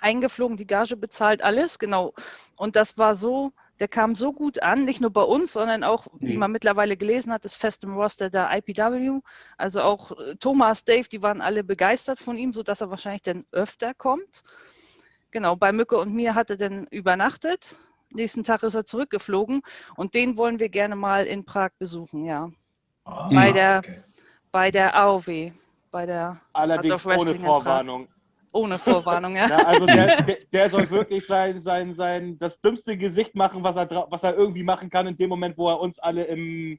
eingeflogen, die Gage bezahlt, alles, genau. Und das war so, der kam so gut an, nicht nur bei uns, sondern auch, wie Mhm. man mittlerweile gelesen hat, ist fest im Roster der IPW. Also auch äh, Thomas, Dave, die waren alle begeistert von ihm, sodass er wahrscheinlich dann öfter kommt. Genau, bei Mücke und mir hat er dann übernachtet. Nächsten Tag ist er zurückgeflogen und den wollen wir gerne mal in Prag besuchen, ja. Ah, Bei der- okay. Bei der AOW, bei der Allerdings Art of Wrestling ohne. Vorwarnung. ohne Vorwarnung, ja. Ja, also der, der, der soll wirklich sein, sein, sein, das dümmste Gesicht machen, was er, was er irgendwie machen kann in dem Moment, wo er uns alle im,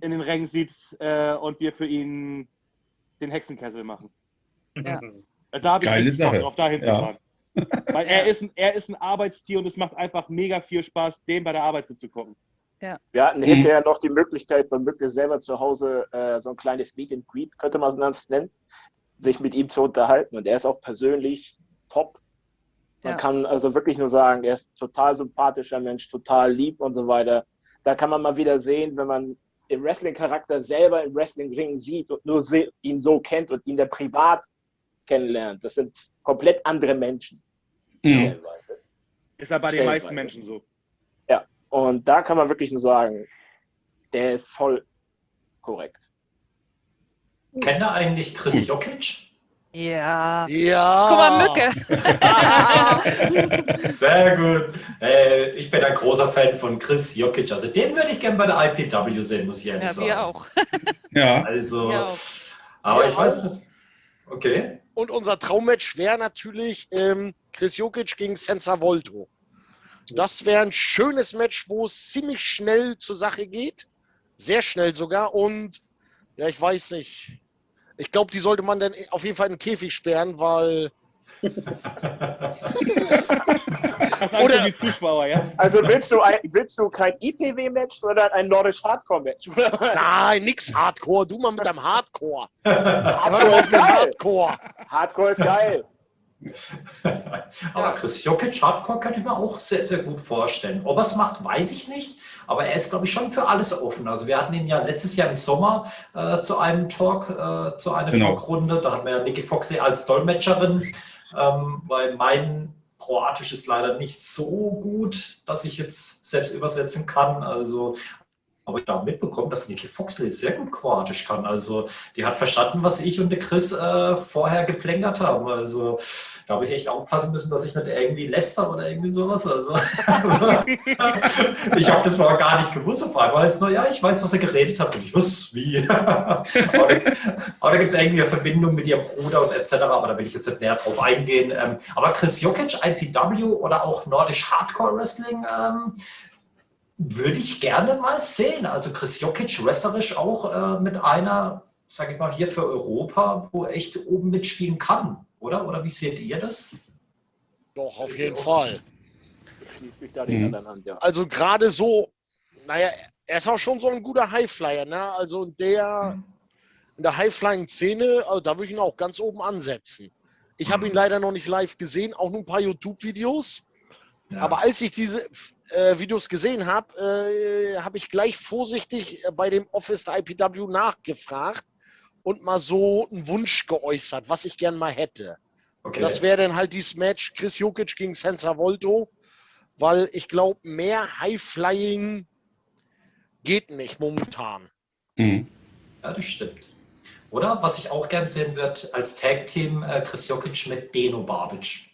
in den Rängen sieht äh, und wir für ihn den Hexenkessel machen. Ja. Da habe ich Geile Sache. drauf, dahin Ja. Weil er ist, ein, er ist ein Arbeitstier und es macht einfach mega viel Spaß, dem bei der Arbeit zuzugucken. Wir hatten hinterher noch die Möglichkeit, bei Mücke selber zu Hause äh, so ein kleines Meet and Greet, könnte man das nennen, sich mit ihm zu unterhalten. Und er ist auch persönlich top. Man Ja. kann also wirklich nur sagen, er ist ein total sympathischer Mensch, total lieb und so weiter. Da kann man mal wieder sehen, wenn man den Wrestling-Charakter selber im Wrestling-Ring sieht und nur ihn so kennt und ihn der privat kennenlernt. Das sind komplett andere Menschen. Mhm. Ist ja bei den meisten Menschen so. Und da kann man wirklich nur sagen, der ist voll korrekt. Kennt ihr eigentlich Chris Jokic? Ja. Ja. Guck mal, Mücke. Sehr gut. Äh, ich bin ein großer Fan von Chris Jokic. Also den würde ich gerne bei der IPW sehen, muss ich ehrlich Ja, sagen. wir auch. Ja, Also, Wir auch. aber Wir ich weiß nicht. Okay. Und unser Traummatch wäre natürlich ähm, Chris Jokic gegen Senza Volto. Das wäre ein schönes Match, wo es ziemlich schnell zur Sache geht. Sehr schnell sogar. Und ja, ich weiß nicht. Ich glaube, die sollte man dann auf jeden Fall in den Käfig sperren, weil. Oder- für die Zuschauer, ja? Also willst du, ein, willst du kein IPW-Match, sondern ein Nordisch Hardcore-Match? Nein, nix Hardcore. Du mal mit deinem Hardcore. Hardcore Hardcore ist geil. Hardcore. Hardcore ist geil. aber Chris Jokic Hardcore könnte ich mir auch sehr, sehr gut vorstellen. Ob er es macht, weiß ich nicht. Aber er ist, glaube ich, schon für alles offen. Also wir hatten ihn ja letztes Jahr im Sommer äh, zu einem Talk, äh, zu einer Genau. Talkrunde. Da hatten wir ja Nikki Foxley als Dolmetscherin, ähm, weil mein Kroatisch ist leider nicht so gut, dass ich jetzt selbst übersetzen kann. Also aber ich habe mitbekommen, dass Nikki Foxley sehr gut Kroatisch kann. Also die hat verstanden, was ich und der Chris äh, vorher geplänkert haben. Also da habe ich echt aufpassen müssen, dass ich nicht irgendwie läster oder irgendwie sowas. Also ich habe das mal gar nicht gewusst. Auf einmal heißt nur, ja, ich weiß, was er geredet hat und ich wusste, wie. aber da, aber da gibt es irgendwie eine Verbindung mit ihrem Bruder und etc. Aber da will ich jetzt nicht näher drauf eingehen. Ähm, aber Chris Jokic, IPW oder auch Nordisch Hardcore Wrestling, ähm, würde ich gerne mal sehen. Also Chris Jokic wrestlerisch auch äh, mit einer, sage ich mal, hier für Europa, wo er echt oben mitspielen kann, oder? Oder wie seht ihr das? Doch, auf jeden Fall. Ich schließe mich da den Mhm. anderen an, ja. Also gerade so, naja, er ist auch schon so ein guter Highflyer, ne? Also der in der Highflying-Szene, also da würde ich ihn auch ganz oben ansetzen. Ich habe ihn leider noch nicht live gesehen, auch nur ein paar YouTube-Videos. Ja. Aber als ich diese äh, Videos gesehen habe, äh, habe ich gleich vorsichtig äh, bei dem Office der IPW nachgefragt und mal so einen Wunsch geäußert, was ich gern mal hätte. okay. Das wäre dann halt dieses Match Chris Jokic gegen Senza Volto, weil ich glaube, mehr High-Flying geht nicht momentan. Mhm. Ja, das stimmt. Oder was ich auch gern sehen würde, als Tag-Team äh, Chris Jokic mit Deno Babic.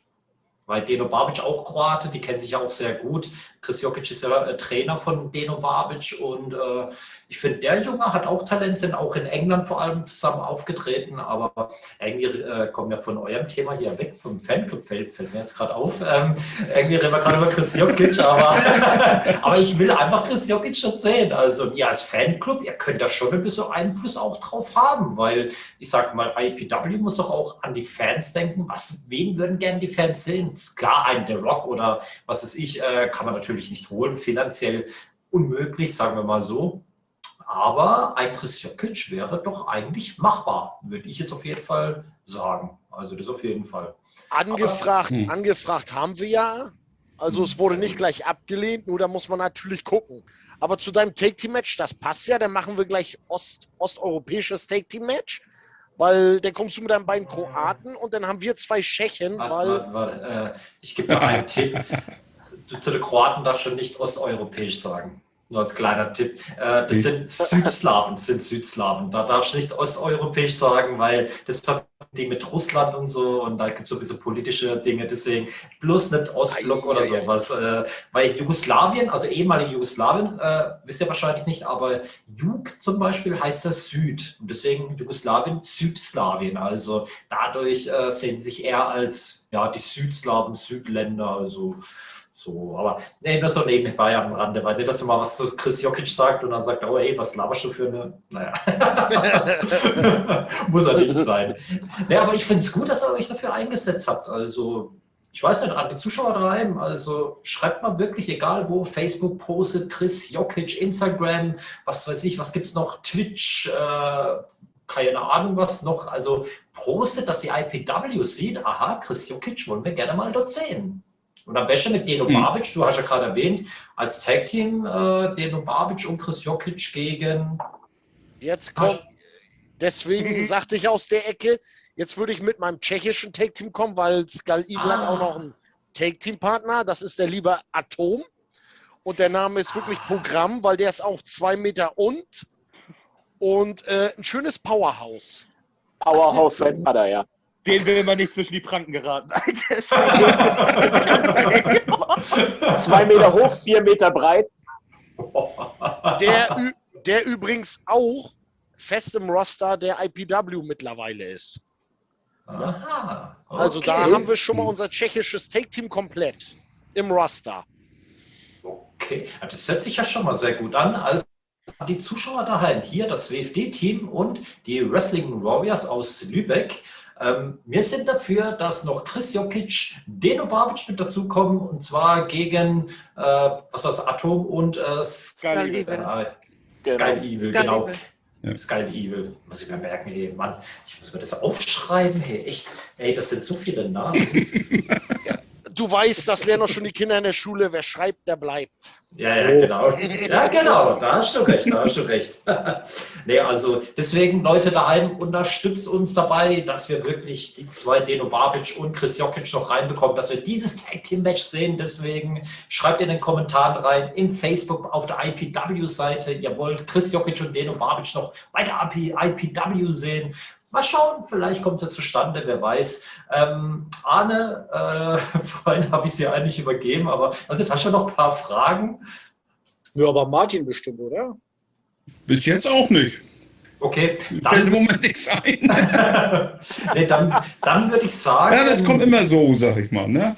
Weil Deno Babic auch Kroate, die kennen sich ja auch sehr gut. Chris Jokic ist ja äh, Trainer von Deno Babic und äh, ich finde, der Junge hat auch Talent, sind auch in England vor allem zusammen aufgetreten, aber irgendwie äh, kommen wir von eurem Thema hier weg, vom Fanclub, fällt, fällt mir jetzt gerade auf. Ähm, irgendwie reden wir gerade über Chris Jokic, aber, aber ich will einfach Chris Jokic schon sehen. Also ihr als Fanclub, ihr könnt da schon ein bisschen Einfluss auch drauf haben, weil ich sag mal, IPW muss doch auch an die Fans denken. Was, wen würden gerne die Fans sehen? Klar, ein The Rock oder was weiß ich, äh, kann man natürlich nicht holen, finanziell unmöglich, sagen wir mal so. Aber ein Chris Jokic wäre doch eigentlich machbar, würde ich jetzt auf jeden Fall sagen. Also das auf jeden Fall. Angefragt, Aber, angefragt haben wir ja. Also es wurde nicht gleich abgelehnt, nur da muss man natürlich gucken. Aber zu deinem Take-Team-Match, das passt ja, dann machen wir gleich Ost, osteuropäisches Take-Team-Match, weil dann kommst du mit deinen beiden Kroaten und dann haben wir zwei Tschechen, Warte, weil... warte, warte, äh, ich gebe dir einen Tipp. Zu den Kroaten darfst du nicht osteuropäisch sagen. Nur als kleiner Tipp. Äh, das sind Südslawen, das sind Südslawen. Da darfst du nicht osteuropäisch sagen, weil das verbinden die mit Russland und so und da gibt es so ein bisschen politische Dinge, deswegen bloß nicht Ostblock oder sowas. Äh, weil Jugoslawien, also ehemalige Jugoslawien, äh, wisst ihr wahrscheinlich nicht, aber Jug zum Beispiel heißt das Süd und deswegen Jugoslawien Südslawien. Also dadurch äh, sehen sie sich eher als ja, die Südslawen, Südländer, also so, aber nee, nur so nebenbei am Rande, weil nicht, dass mal was zu Chris Jokic sagt und dann sagt, oh ey, was laberst du für eine, naja, muss er nicht sein. Nee, aber ich finde es gut, dass ihr euch dafür eingesetzt habt, also ich weiß nicht, an die Zuschauer daheim, also schreibt mal wirklich, egal wo, Facebook postet, Chris Jokic, Instagram, was weiß ich, was gibt es noch, Twitch, äh, keine Ahnung was noch, also postet, dass die IPW sieht, aha, Chris Jokic wollen wir gerne mal dort sehen. Und am besten mit Deno Hm. Babic, du hast ja gerade erwähnt, als Tag-Team äh, Deno Babic und Chris Jokic gegen. Jetzt kommt, deswegen Mhm. sagte ich aus der Ecke, jetzt würde ich mit meinem tschechischen Take-Team kommen, weil Skull Evil hat Ah. auch noch einen Take-Team-Partner, das ist der liebe Atom. Und der Name ist wirklich Programm, weil der ist auch zwei Meter und und äh, ein schönes Powerhouse. Powerhouse sein Vater, ja. Den will man nicht zwischen die Pranken geraten. Zwei Meter hoch, vier Meter breit. Der, der übrigens auch fest im Roster der IPW mittlerweile ist. Aha. Also da haben wir schon mal unser tschechisches Take-Team komplett im Roster. Okay, das hört sich ja schon mal sehr gut an. Also an die Zuschauer daheim, hier das WFD-Team und die Wrestling Warriors aus Lübeck. Ähm, wir sind dafür, dass noch Chris Jokic, Deno Babic mit dazukommen und zwar gegen, äh, was war Atom und äh, Sky, Evil. äh, Genau. Sky Evil, genau. Evil. Ja. Sky Evil, muss ich mir merken, ey, Mann, ich muss mir das aufschreiben, hey, echt, ey, das sind so viele Namen. Du weißt, das lernen doch schon die Kinder in der Schule. Wer schreibt, der bleibt. Ja, ja, genau. Ja, genau, da hast du recht, da hast du recht. nee, also deswegen, Leute daheim, unterstützt uns dabei, dass wir wirklich die zwei Deno Babic und Chris Jokic noch reinbekommen, dass wir dieses Tag Team Match sehen. Deswegen schreibt in den Kommentaren rein, in Facebook auf der IPW-Seite, ihr wollt Chris Jokic und Deno Babic noch bei der IPW sehen. Mal schauen, vielleicht kommt es ja zustande, wer weiß. Ähm, Arne, äh, vorhin habe ich sie eigentlich übergeben, aber also, hast du noch ein paar Fragen? Ja, aber Martin bestimmt, oder? Bis jetzt auch nicht. Okay, Mir fällt im dann, Moment nichts ein. nee, dann, dann würde ich sagen. Ja, das kommt immer so, sag ich mal. Ne?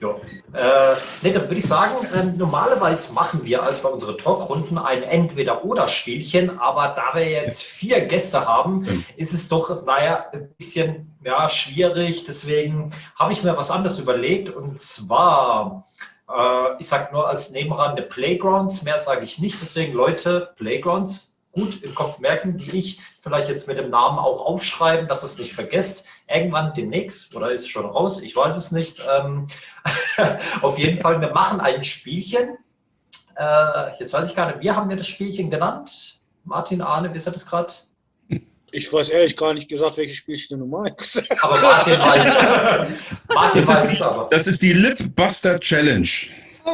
Ja. Äh, nee, dann würde ich sagen, ähm, normalerweise machen wir als bei unseren Talkrunden ein Entweder-Oder-Spielchen, aber da wir jetzt vier Gäste haben, ist es doch, naja, ein bisschen ja, schwierig. Deswegen habe ich mir was anderes überlegt und zwar, äh, ich sage nur als Nebenrande Playgrounds, mehr sage ich nicht. Deswegen, Leute, Playgrounds gut im Kopf merken, die ich vielleicht jetzt mit dem Namen auch aufschreiben, dass ihr es nicht vergesst. Irgendwann demnächst, oder ist es schon raus, ich weiß es nicht. Ähm, auf jeden Fall, wir machen ein Spielchen. Äh, jetzt weiß ich gar nicht, wie haben wir das Spielchen genannt? Martin, Arne, wisst ihr das gerade? Ich weiß ehrlich gar nicht gesagt, welches Spielchen du meinst. Aber Martin weiß, Martin Das weiß ist, es aber. das ist die Lip Buster Challenge.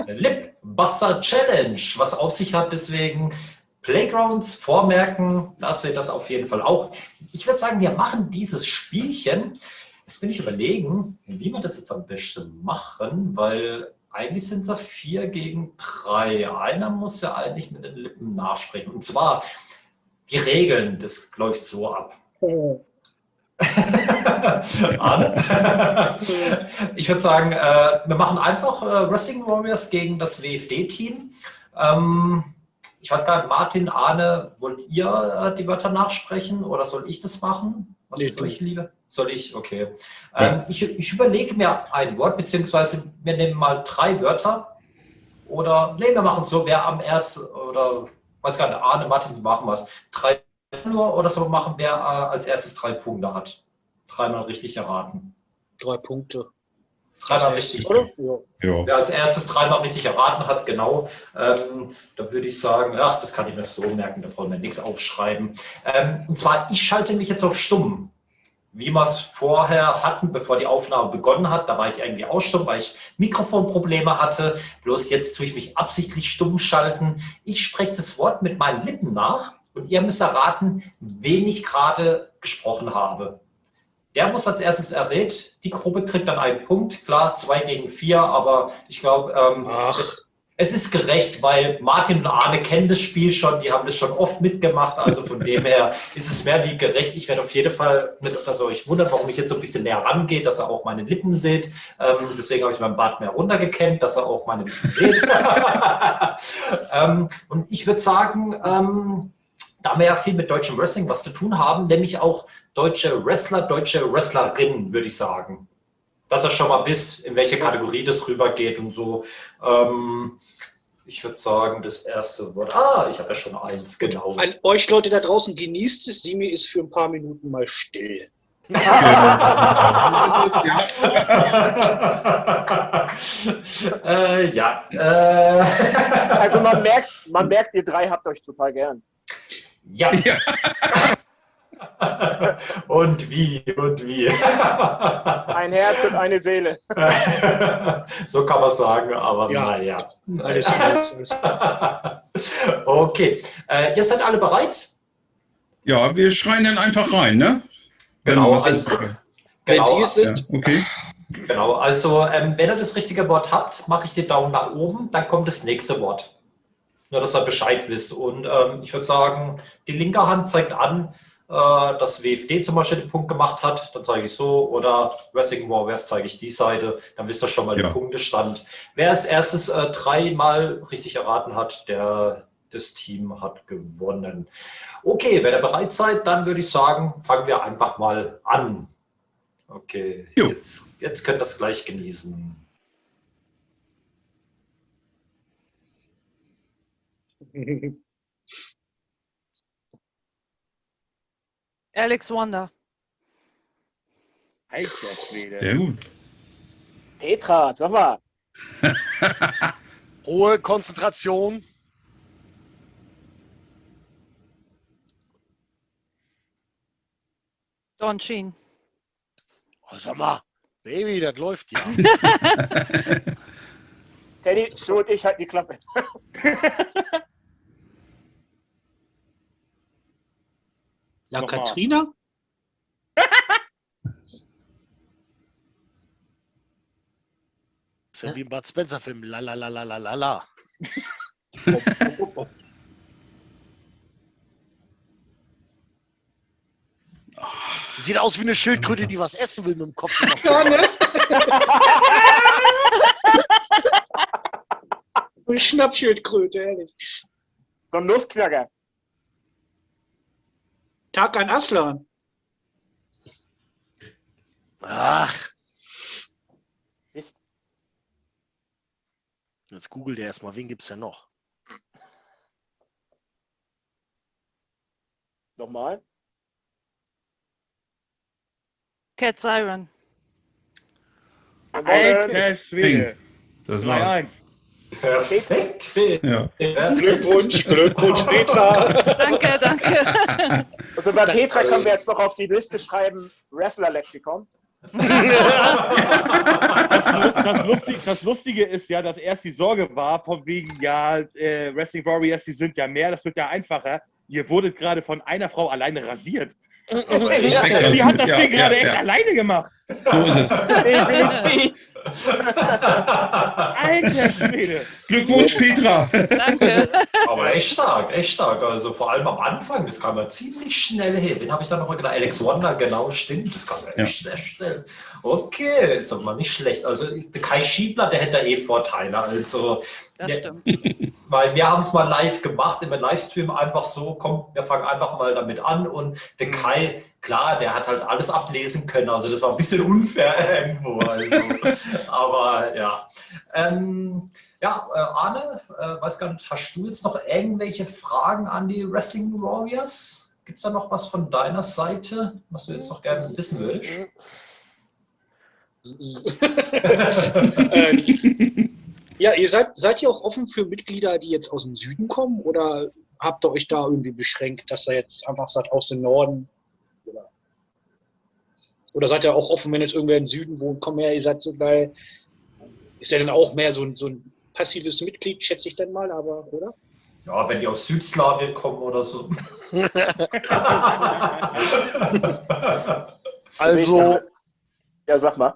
Lip Buster Challenge, was auf sich hat, deswegen Playgrounds vormerken, dass ihr das auf jeden Fall auch. Ich würde sagen, wir machen dieses Spielchen. Jetzt bin ich überlegen, wie wir das jetzt am besten machen, weil eigentlich sind es vier gegen drei. Einer muss ja eigentlich mit den Lippen nachsprechen. Und zwar die Regeln, das läuft so ab. Arne? ich würde sagen, äh, wir machen einfach äh, Wrestling Warriors gegen das WFD-Team. Ähm, ich weiß gar nicht, Martin, Arne, wollt ihr äh, die Wörter nachsprechen oder soll ich das machen? Was Nee, ist euch lieber? Soll ich? Okay. Ähm, ich, ich überlege mir ein Wort, beziehungsweise wir nehmen mal drei Wörter. Oder, nee, wir machen so, wer am ersten, oder, weiß gar nicht, Arne, Martin, wie machen wir es? Drei nur, oder so machen, wer äh, als erstes drei Punkte hat. Dreimal richtig erraten. Drei Punkte. Dreimal richtig. Oder? Ja. Ja. Wer als erstes dreimal richtig erraten hat, genau, ähm, da würde ich sagen, ach, das kann ich mir so merken, da brauchen wir nichts aufschreiben. Ähm, und zwar, ich schalte mich jetzt auf stumm. Wie wir es vorher hatten, bevor die Aufnahme begonnen hat, da war ich irgendwie auch stumm, weil ich Mikrofonprobleme hatte. Bloß jetzt tue ich mich absichtlich stumm schalten. Ich spreche das Wort mit meinen Lippen nach und ihr müsst erraten, wen ich gerade gesprochen habe. Der, wo es als erstes errät, die Gruppe kriegt dann einen Punkt. Klar, zwei gegen vier, aber ich glaube, ähm, es ist gerecht, weil Martin und Arne kennen das Spiel schon, die haben das schon oft mitgemacht, also von dem her ist es mehr wie gerecht. Ich werde auf jeden Fall, mit, also ich wundere, warum ich jetzt so ein bisschen näher rangehe, dass er auch meine Lippen sieht. Ähm, deswegen habe ich meinen Bart mehr runtergekämmt, dass er auch meine Lippen sieht. ähm, und ich würde sagen, ähm, da wir ja viel mit deutschem Wrestling was zu tun haben, nämlich auch deutsche Wrestler, deutsche Wrestlerinnen, würde ich sagen. Dass ihr schon mal wisst, in welche Kategorie das rübergeht und so. Ähm, ich würde sagen, das erste Wort. Ah, ich habe ja schon eins, genau. an euch Leute da draußen genießt es. Simi ist für ein paar Minuten mal still. Ja. äh, ja. Äh, Also man merkt, man merkt, ihr drei habt euch total gern. ja. und wie, und wie. Ein Herz und eine Seele. so kann man sagen, aber Ja. naja. Alles klar. Okay, äh, ihr seid alle bereit? ja, wir schreien dann einfach rein, ne? Wenn Genau, also- ist. Wenn Genau, Sie es Ja, sind, okay. Genau, also ähm, wenn ihr das richtige Wort habt, mache ich den Daumen nach oben, dann kommt das nächste Wort. Nur, dass ihr Bescheid wisst. Und ähm, ich würde sagen, die linke Hand zeigt an, dass WFD zum Beispiel den Punkt gemacht hat, dann zeige ich so, oder Wrestling Warriors zeige ich die Seite, dann wisst ihr schon mal Ja. den Punktestand. Wer als erstes äh, dreimal richtig erraten hat, der das Team hat gewonnen. Okay, wenn ihr bereit seid, dann würde ich sagen, fangen wir einfach mal an. Okay, Jo. jetzt, jetzt könnt ihr das gleich genießen. Alex Wonder. Alter Schwede. Sehr gut. Petra, sag mal. Hohe Konzentration. Don Sheen. Oh, sag mal, Baby, das läuft ja. Teddy, du und ich halten die Klappe. La Nochmal. Katrina? Das ist ja wie ein Bud Spencer-Film. La la la la la la la. Sieht aus wie eine Schildkröte, die was essen will mit dem Kopf. Ja, ne? Eine Schnappschildkröte, ehrlich. So ein Nussknacker. Tag an Aslan. Ach, Mist. jetzt googelt er erstmal, wen gibt's denn noch? Nochmal. Cat Siren. Alter Schwede. Das war's. 3-1. Perfekt. Ja. Glückwunsch, Glückwunsch, Petra. Danke, danke. Also bei Petra können wir jetzt noch auf die Liste schreiben, Wrestler-Lexikon. Das, Lustige, das Lustige ist ja, dass erst die Sorge war, von wegen, ja, äh, Wrestling Warriors, die sind ja mehr, das wird ja einfacher. Ihr wurdet gerade von einer Frau alleine rasiert. Weglassen. Die hat das Ja, Ding ja, gerade echt ja. alleine gemacht. So ist es. Alter Schwede. Glückwunsch, Petra. Danke. Aber echt stark, echt stark. Also vor allem am Anfang, das kam ja ziemlich schnell hin. Wen habe ich da noch mal gedacht? Alex Wonder, genau, stimmt. Das kam ja echt sehr schnell. Okay, ist doch mal nicht schlecht. Also der Kai Schiebler, der hätte da eh Vorteile. Also, Das Ja. stimmt. weil wir haben es mal live gemacht, im Livestream einfach so, komm, wir fangen einfach mal damit an. Und der Kai, klar, der hat halt alles ablesen können. Also das war ein bisschen unfair irgendwo. Also. Aber ja. Ähm, ja, äh, Arne, äh, weiß gar nicht, hast du jetzt noch irgendwelche Fragen an die Wrestling Warriors? Gibt es da noch was von deiner Seite, was du jetzt noch gerne wissen willst? ähm, ja, ihr seid, seid ihr auch offen für Mitglieder, die jetzt aus dem Süden kommen oder habt ihr euch da irgendwie beschränkt, dass ihr jetzt einfach sagt, aus dem Norden? Oder, oder seid ihr auch offen, wenn jetzt irgendwer im Süden wohnt, komm her, ihr seid so geil. Ist ja dann auch mehr so ein, so ein passives Mitglied, schätze ich dann mal, aber, oder? Ja, wenn die aus Südslawien kommen oder so. Also, Ja, sag mal.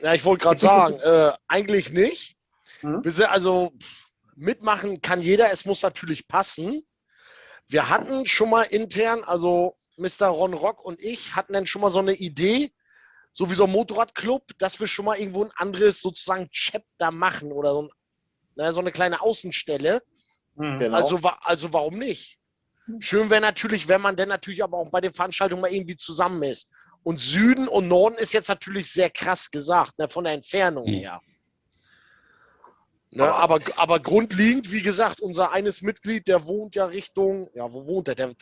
ja, ich wollte gerade sagen, äh, eigentlich nicht. Mhm. Wir sind also mitmachen kann jeder, es muss natürlich passen. Wir hatten schon mal intern, also Mr. Ron Rock und ich hatten dann schon mal so eine Idee, so wie so ein Motorradclub, dass wir schon mal irgendwo ein anderes sozusagen Chapter machen oder so, ein, ne, so eine kleine Außenstelle. Genau. Also, also warum nicht? Schön wäre natürlich, wenn man dann natürlich aber auch bei den Veranstaltungen mal irgendwie zusammen ist. Und Süden und Norden ist jetzt natürlich sehr krass gesagt, ne, von der Entfernung Mhm. her. Ne, aber, aber grundlegend, wie gesagt, unser eines Mitglied, der wohnt ja Richtung, ja, wo wohnt er? Der,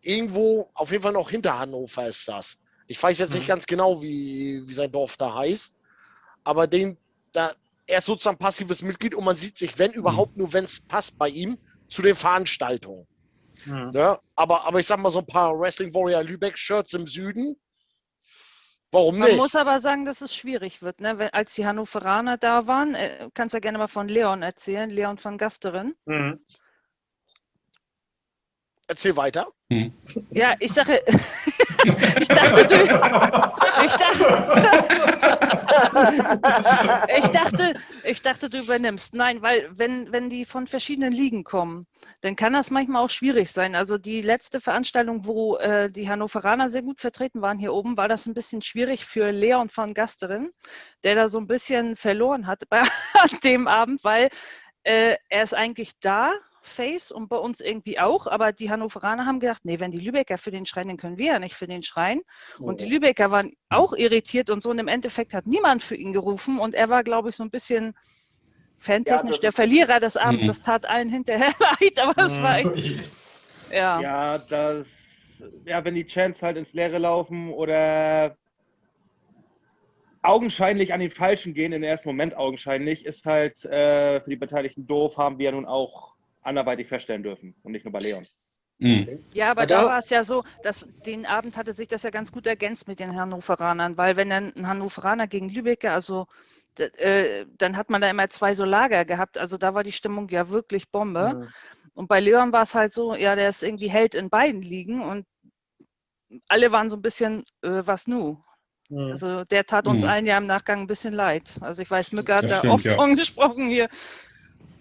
irgendwo, auf jeden Fall noch hinter Hannover ist das. Ich weiß jetzt nicht Mhm. ganz genau, wie, wie sein Dorf da heißt, aber den, da, er ist sozusagen passives Mitglied und man sieht sich, wenn überhaupt, nur wenn es passt bei ihm, zu den Veranstaltungen. Mhm. Ne? Aber, aber ich sag mal, so ein paar Wrestling Warrior Lübeck-Shirts im Süden, warum Man nicht? muss aber sagen, dass es schwierig wird. Ne? Wenn, als die Hannoveraner da waren, äh, kannst ja gerne mal von Leon erzählen, Leon von Gasterin. Mhm. Erzähl weiter. Ja, ich sage, ich dachte, du, ich dachte, ich dachte, ich dachte, du übernimmst. Nein, weil wenn, wenn die von verschiedenen Ligen kommen, dann kann das manchmal auch schwierig sein. Also die letzte Veranstaltung, wo äh, die Hannoveraner sehr gut vertreten waren hier oben, war das ein bisschen schwierig für Leon von Gasterin, der da so ein bisschen verloren hat bei an dem Abend, weil äh, er ist eigentlich da, Face und bei uns irgendwie auch, aber die Hannoveraner haben gedacht, nee, wenn die Lübecker für den schreien, dann können wir ja nicht für den schreien. Und die Lübecker waren auch irritiert und so und im Endeffekt hat niemand für ihn gerufen und er war, glaube ich, so ein bisschen fantechnisch das der Verlierer des Abends. Mhm. Das tat allen hinterher leid, aber es war echt, ja. Ja, das, ja, wenn die Chants halt ins Leere laufen oder augenscheinlich an den Falschen gehen, im ersten Moment augenscheinlich, ist halt äh, für die Beteiligten doof, haben wir ja nun auch anderweitig feststellen dürfen und nicht nur bei Leon. Mhm. Ja, aber Aber da war es ja so, dass den Abend hatte sich das ja ganz gut ergänzt mit den Hannoveranern, weil wenn dann ein Hannoveraner gegen Lübecker, also d- äh, dann hat man da immer zwei so Lager gehabt, also da war die Stimmung ja wirklich Bombe. Mhm. Und bei Leon war es halt so, ja, der ist irgendwie Held in beiden Ligen und alle waren so ein bisschen, äh, was nu? Mhm. Also der tat uns Mhm. allen ja im Nachgang ein bisschen leid. Also ich weiß, Mücke hat Das da stimmt, oft ja. von gesprochen hier.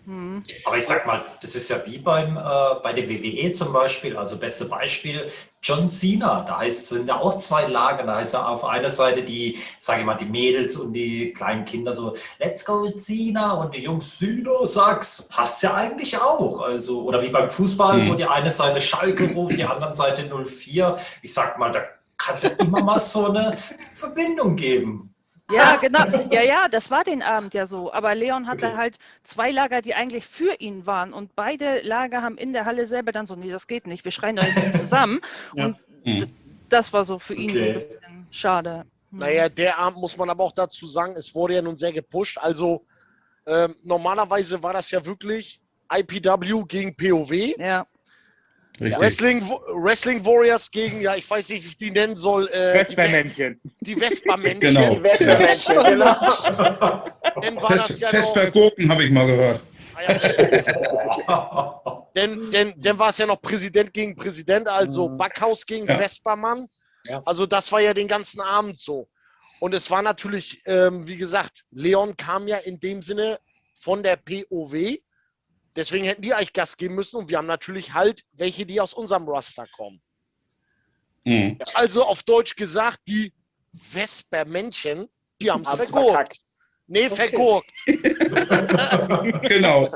Hm. Aber ich sag mal, das ist ja wie beim, äh, bei der WWE zum Beispiel, also beste Beispiel, John Cena, da heißt, sind ja auch zwei Lager, da heißt ja auf einer Seite die, sage ich mal, die Mädels und die kleinen Kinder so, let's go Cena und die Jungs Cena, sagst, passt ja eigentlich auch, also, oder wie beim Fußball, Hm. wo die eine Seite Schalke ruft, die andere Seite 04, ich sag mal, da kann es ja immer mal so eine Verbindung geben. Ja, genau. Ja, ja, das war den Abend ja so. Aber Leon hatte Okay. halt zwei Lager, die eigentlich für ihn waren. Und beide Lager haben in der Halle selber dann so, nee, das geht nicht, wir schreien doch jetzt nicht zusammen. Ja. Und Mhm. das war so für ihn so ein Okay. bisschen schade. Hm. Naja, der Abend muss man aber auch dazu sagen, es wurde ja nun sehr gepusht. Also ähm, normalerweise war das ja wirklich IPW gegen POW. Ja, Richtig. Wrestling, Wrestling Warriors gegen, ja, ich weiß nicht, wie ich die nennen soll. Äh, Vespermännchen. die Vespa-Männchen. Genau. Die Wettbewerbchen, genau. Dann war das Fest, ja Vesper noch, Gurken habe ich mal gehört. Ah ja, Denn, denn, denn war es ja noch Präsident gegen Präsident, also Mhm. Backhaus gegen Ja. Vespermann. Ja. Also das war ja den ganzen Abend so. Und es war natürlich, ähm, wie gesagt, Leon kam ja in dem Sinne von der POW. Deswegen hätten die eigentlich Gas geben müssen. Und wir haben natürlich halt welche, die aus unserem Raster kommen. Mhm. Also auf Deutsch gesagt, die Vespermännchen, die haben es Haben's vergurkt. Nee, Okay. vergurkt. Genau.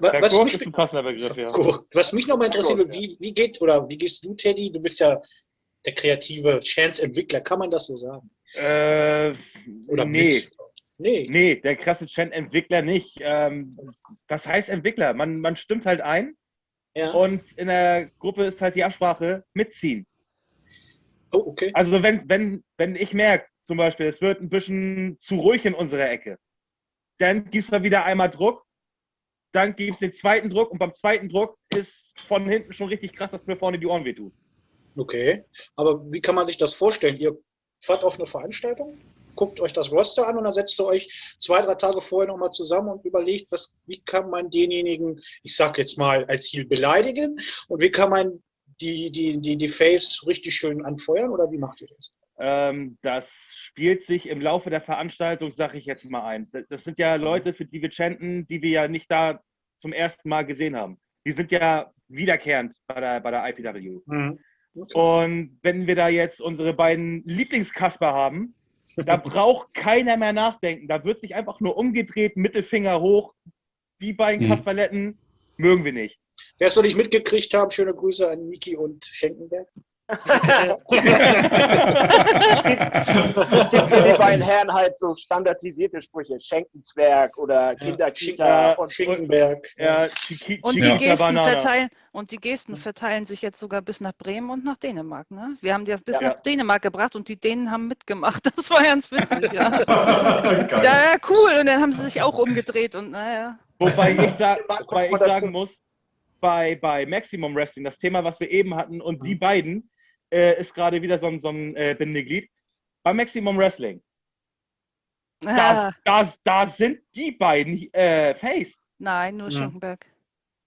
Was mich, ein passender Begriff, ja. was mich noch mal interessiert, wie, wie geht oder wie gehst du, Teddy? Du bist ja der kreative Chance-Entwickler, kann man das so sagen? Äh, Oder nee, mit? Nee. nee, der krasse Chen-Entwickler nicht. Ähm, was heißt Entwickler? Man, man stimmt halt ein Ja. und in der Gruppe ist halt die Absprache mitziehen. Oh, okay. Also wenn, wenn, wenn ich merke, zum Beispiel, es wird ein bisschen zu ruhig in unserer Ecke, dann gibst du wieder einmal Druck, dann gibst du den zweiten Druck und beim zweiten Druck ist von hinten schon richtig krass, dass mir vorne die Ohren wehtun. Okay. Aber wie kann man sich das vorstellen? Ihr fahrt auf eine Veranstaltung, guckt euch das Roster an und dann setzt ihr euch zwei, drei Tage vorher nochmal zusammen und überlegt, was, wie kann man denjenigen, ich sag jetzt mal, als Ziel beleidigen und wie kann man die, die, die, die Face richtig schön anfeuern oder wie macht ihr das? Ähm, das spielt sich im Laufe der Veranstaltung, sage ich jetzt mal ein. Das- sind ja Leute, für die wir chanten, die wir ja nicht da zum ersten Mal gesehen haben. Die sind ja wiederkehrend bei der, bei der IPW. Okay. Und wenn wir da jetzt unsere beiden Lieblingskasper haben, da braucht keiner mehr nachdenken. Da wird sich einfach nur umgedreht, Mittelfinger hoch. Die beiden Mhm. Kasperletten mögen wir nicht. Wer es noch nicht mitgekriegt haben, schöne Grüße an Niki und Schenkenberg. Es gibt für die beiden Herren halt so standardisierte Sprüche. Schenkenzwerg oder Kinderkita Ja, und Schenkenberg. Ja, Und die Gesten verteilen und die Gesten verteilen sich jetzt sogar bis nach Bremen und nach Dänemark. Ne? Wir haben die bis Ja. nach Dänemark gebracht und die Dänen haben mitgemacht. Das war ganz witzig, ja. Ja, ja, cool. Und dann haben sie sich auch umgedreht und naja. Wobei ich, sa wobei ich sagen muss, bei, bei Maximum Wrestling, das Thema, was wir eben hatten, und die beiden, äh, ist gerade wieder so ein, so ein äh, Bindeglied. Bei Maximum Wrestling, Ah, da, da sind die beiden äh, Face. nein, nur Ja. Schenkenberg.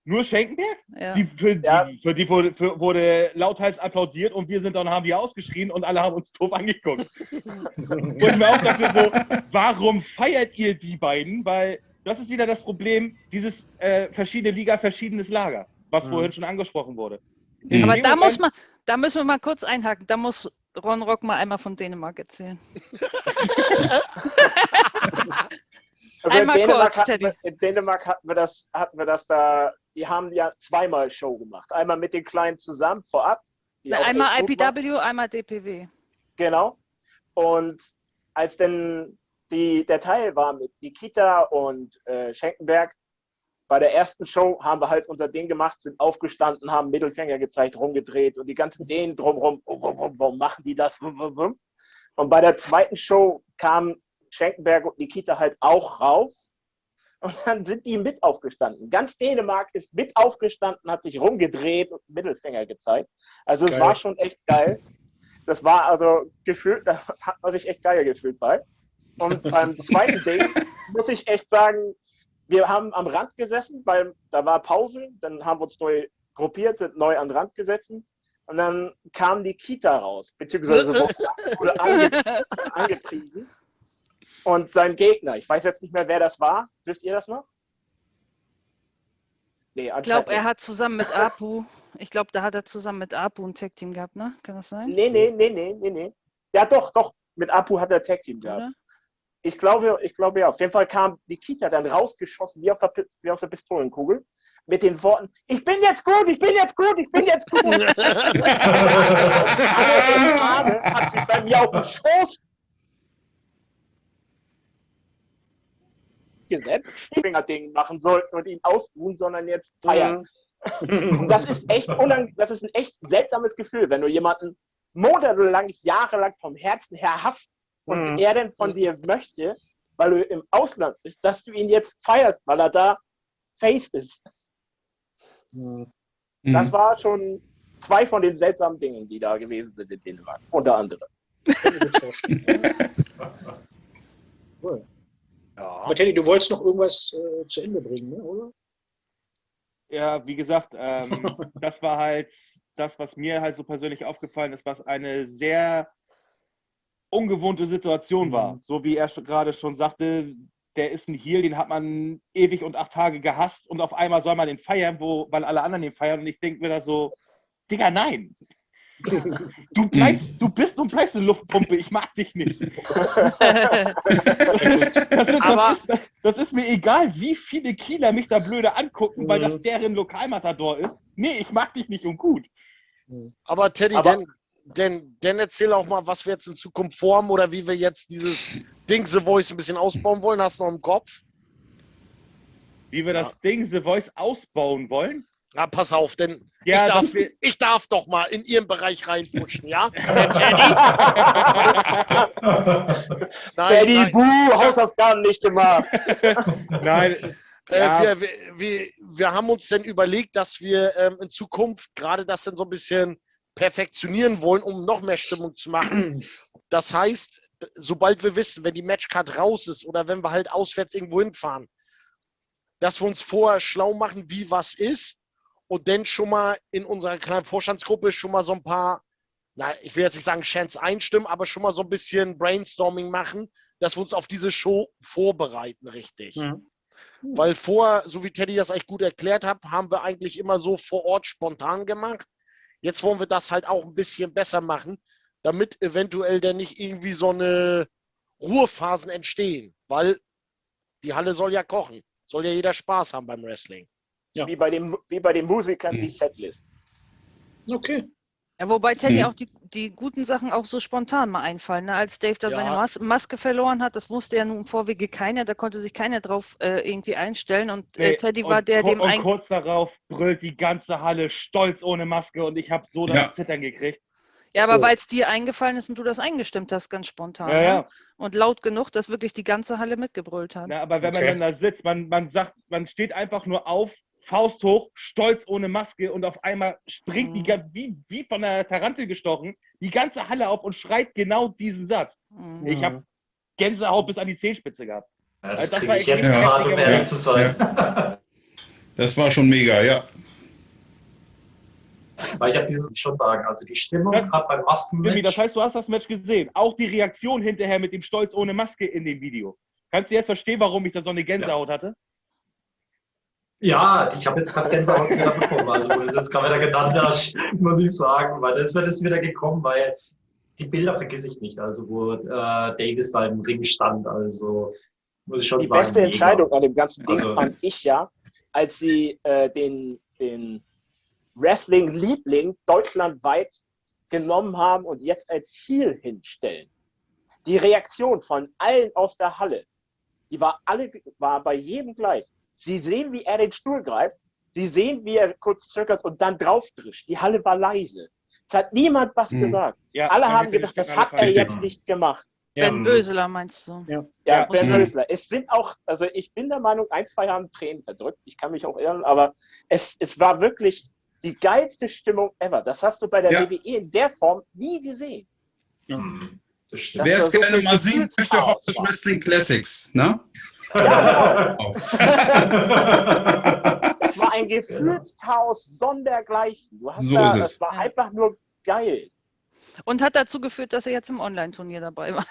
Nur Schenkenberg? Ja. Die, für, Ja. die, für die wurde, für, wurde lauthals applaudiert und wir sind dann haben die ausgeschrien und alle haben uns doof angeguckt. und ich mir auch dachte so, warum feiert ihr die beiden? Weil das ist wieder das Problem, dieses äh, verschiedene Liga, verschiedenes Lager, was Mhm. vorhin schon angesprochen wurde. Mhm. Aber da muss man, da müssen wir mal kurz einhaken. Da muss Ron Rock mal einmal von Dänemark erzählen. Also in Einmal Dänemark, kurz, hatten Teddy. wir, in Dänemark hatten wir das, hatten wir das da, die haben ja zweimal Show gemacht. Einmal mit den Kleinen zusammen vorab. auch einmal. IPW, einmal DPW. Genau. Und als denn die, der Teil war mit Nikita und äh, Schenkenberg, bei der ersten Show haben wir halt unser Ding gemacht, sind aufgestanden, haben Mittelfinger gezeigt, rumgedreht und die ganzen Dänen drumherum, oh, warum machen die das? Und bei der zweiten Show kamen Schenkenberg und Nikita halt auch raus. Und dann sind die mit aufgestanden. Ganz Dänemark ist mit aufgestanden, hat sich rumgedreht und Mittelfinger gezeigt. Also es Geil. war schon echt geil. Das war also gefühlt, da hat man sich echt geil gefühlt bei. Und beim zweiten Ding muss ich echt sagen, wir haben am Rand gesessen, weil da war Pause, dann haben wir uns neu gruppiert, sind neu an den Rand gesetzt und dann kam die Kita raus, beziehungsweise wurde ange angepriesen. Und sein Gegner, ich weiß jetzt nicht mehr, wer das war, wisst ihr das noch? Nee, Ich glaube, er hat zusammen mit Apu, ich glaube, da hat er zusammen mit Apu ein Tag-Team gehabt, ne? Kann das sein? Nee, nee, nee, nee, nee, nee. Ja, doch, doch. Mit Apu hat er Tag Team gehabt. Oder? Ich glaube, ich glaube ja. Auf jeden Fall kam Nikita dann rausgeschossen, wie auf der, wie auf der Pistolenkugel, mit den Worten: Ich bin jetzt gut, ich bin jetzt gut, ich bin jetzt gut. Alle Arme hat sich bei mir auf den Schoß gesetzt, Finger-Ding machen sollten und ihn ausruhen, sondern jetzt feiern. Und das ist echt unang das ist ein echt seltsames Gefühl, wenn du jemanden monatelang, jahrelang vom Herzen her hast und Mhm. er denn von dir möchte, weil du im Ausland bist, dass du ihn jetzt feierst, weil er da Face ist. Mhm. Das war schon zwei von den seltsamen Dingen, die da gewesen sind in Dänemark, unter anderem. cool. Ja. Teddy, du wolltest noch irgendwas äh, zu Ende bringen, ne, oder? Ja, wie gesagt, ähm, das war halt das, was mir halt so persönlich aufgefallen ist, was eine sehr ungewohnte Situation war. Mhm. So wie er gerade schon sagte, der ist ein Heel, den hat man ewig und acht Tage gehasst und auf einmal soll man den feiern, wo, weil alle anderen den feiern und ich denke mir da so, Digga, nein. Du bleibst, du bist und bleibst eine Luftpumpe, ich mag dich nicht. Das ist, Aber- das, ist, das ist mir egal, wie viele Kieler mich da blöde angucken, weil das Mhm. deren Lokalmatador ist. Nee, ich mag dich nicht und gut. Aber Teddy, Aber- denn, denn, denn erzähl auch mal, was wir jetzt in Zukunft vorhaben oder wie wir jetzt dieses Ding The Voice ein bisschen ausbauen wollen. Hast du noch im Kopf? Wie wir Ja. das Ding The Voice ausbauen wollen. Ja, pass auf, denn Ja, ich, darf, wir, ich darf doch mal in Ihren Bereich reinpfuschen, ja? Der Teddy? Nein, Daddy, nein. buh, Hausaufgaben nicht gemacht. nein, Äh, Ja. wir, wir, wir, wir haben uns dann überlegt, dass wir ähm, in Zukunft gerade das dann so ein bisschen perfektionieren wollen, um noch mehr Stimmung zu machen. Das heißt, sobald wir wissen, wenn die Matchcard raus ist oder wenn wir halt auswärts irgendwo hinfahren, dass wir uns vorher schlau machen, wie was ist und dann schon mal in unserer kleinen Vorstandsgruppe schon mal so ein paar, na, ich will jetzt nicht sagen Chants einstimmen, aber schon mal so ein bisschen Brainstorming machen, dass wir uns auf diese Show vorbereiten, richtig. Mhm. Weil vor, so wie Teddy das eigentlich gut erklärt hat, haben wir eigentlich immer so vor Ort spontan gemacht. Jetzt wollen wir das halt auch ein bisschen besser machen, damit eventuell dann nicht irgendwie so eine Ruhephasen entstehen. Weil die Halle soll ja kochen. Soll ja jeder Spaß haben beim Wrestling. Ja. Wie, bei dem, wie bei den Musikern die Setlist. Okay. Ja, wobei Teddy Hm. auch die, die guten Sachen auch so spontan mal einfallen. Ne? Als Dave da Ja. seine Mas Maske verloren hat, das wusste ja nun im Vorwege keiner, da konnte sich keiner drauf äh, irgendwie einstellen. Und äh, Nee, Teddy und war der, ku- dem Und kurz darauf brüllt die ganze Halle stolz ohne Maske und ich habe so das Ja. Zittern gekriegt. Ja, aber Oh. weil es dir eingefallen ist und du das eingestimmt hast, ganz spontan. Ja, ne? ja. Und laut genug, dass wirklich die ganze Halle mitgebrüllt hat. Na, aber wenn Okay. man dann da sitzt, man, man sagt, man steht einfach nur auf, Faust hoch, stolz ohne Maske und auf einmal springt die Mhm. ga- wie, wie von der Tarantel gestochen, die ganze Halle auf und schreit genau diesen Satz. Mhm. Ich habe Gänsehaut bis an die Zehenspitze gehabt. Ja, das Das kriege war ich jetzt gerade, um ehrlich zu sein. Das war schon mega, ja. Weil ich habe dieses schon sagen, also die Stimmung Das- gerade beim Jimmy, Maskenmatch. das heißt, du hast das Match gesehen. Auch die Reaktion hinterher mit dem Stolz ohne Maske in dem Video. Kannst du jetzt verstehen, warum ich da so eine Gänsehaut hatte? Ja, ich habe jetzt gerade Gänsehaut wieder bekommen. Also, wo du es jetzt gerade wieder genannt hast, muss ich sagen, weil das wird jetzt wieder gekommen, weil die Bilder vergesse ich nicht. Also, wo äh, Davis da im Ring stand. Also, muss ich schon Die sagen. beste mega. Entscheidung an dem ganzen Ding Also- fand ich ja, als sie äh, den, den Wrestling-Liebling deutschlandweit genommen haben und jetzt als Heel hinstellen. Die Reaktion von allen aus der Halle, die war alle war bei jedem gleich. Sie sehen, wie er den Stuhl greift, sie sehen, wie er kurz zögert und dann draufdrischt. Die Halle war leise. Es hat niemand was Mhm. gesagt. Ja, Alle haben gedacht, das hat er jetzt gemacht. nicht gemacht. Ben Mhm. Böseler meinst du? Ja, Ja. Ben Mhm. Rösler. Es sind auch, also ich bin der Meinung, ein, zwei haben Tränen verdrückt. Ich kann mich auch irren, aber es, es war wirklich die geilste Stimmung ever. Das hast du bei der Ja. WWE in der Form nie gesehen. Mhm, Das stimmt. Wer es war so gerne mal sieht, möchte war. Wrestling Classics, ne? Ja, genau. Es war ein Gefühlschaos sondergleichen. Du hast So da, ist es. es war einfach nur geil. Und hat dazu geführt, dass er jetzt im Online-Turnier dabei war.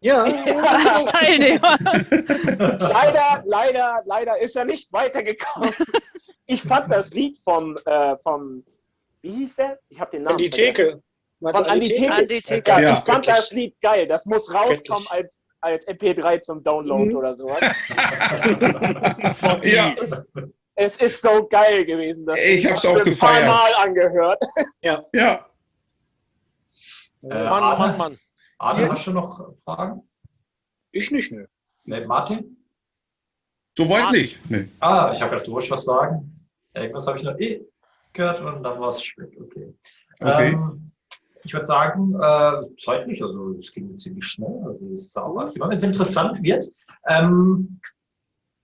Ja. Als Teilnehmer. leider, leider, leider ist er nicht weitergekommen. Ich fand das Lied vom, äh, vom wie hieß der? Ich habe den Namen An die vergessen. Theke. Von an die Theke. Ja, Ja. ich fand das Lied geil. Das muss rauskommen als, als MP3 zum Download Mhm. oder sowas. Ja, Es, es ist so geil gewesen. Das Ich hab's hab's auch mir ein paar gefeiert. Mal angehört. ja. Äh, Mann, Mann, Arne, Mann. Arne, hast du noch Fragen? Ich nicht, ne. Nee, Martin? Soweit nicht. Nee. Ah, ich habe gedacht, du wolltest was sagen. Irgendwas habe ich noch eh gehört und dann war es weg. Okay. Okay. Ähm, ich würde sagen, äh, zeitlich, also es ging ziemlich schnell, also es ist immer, wenn es interessant wird. Ähm,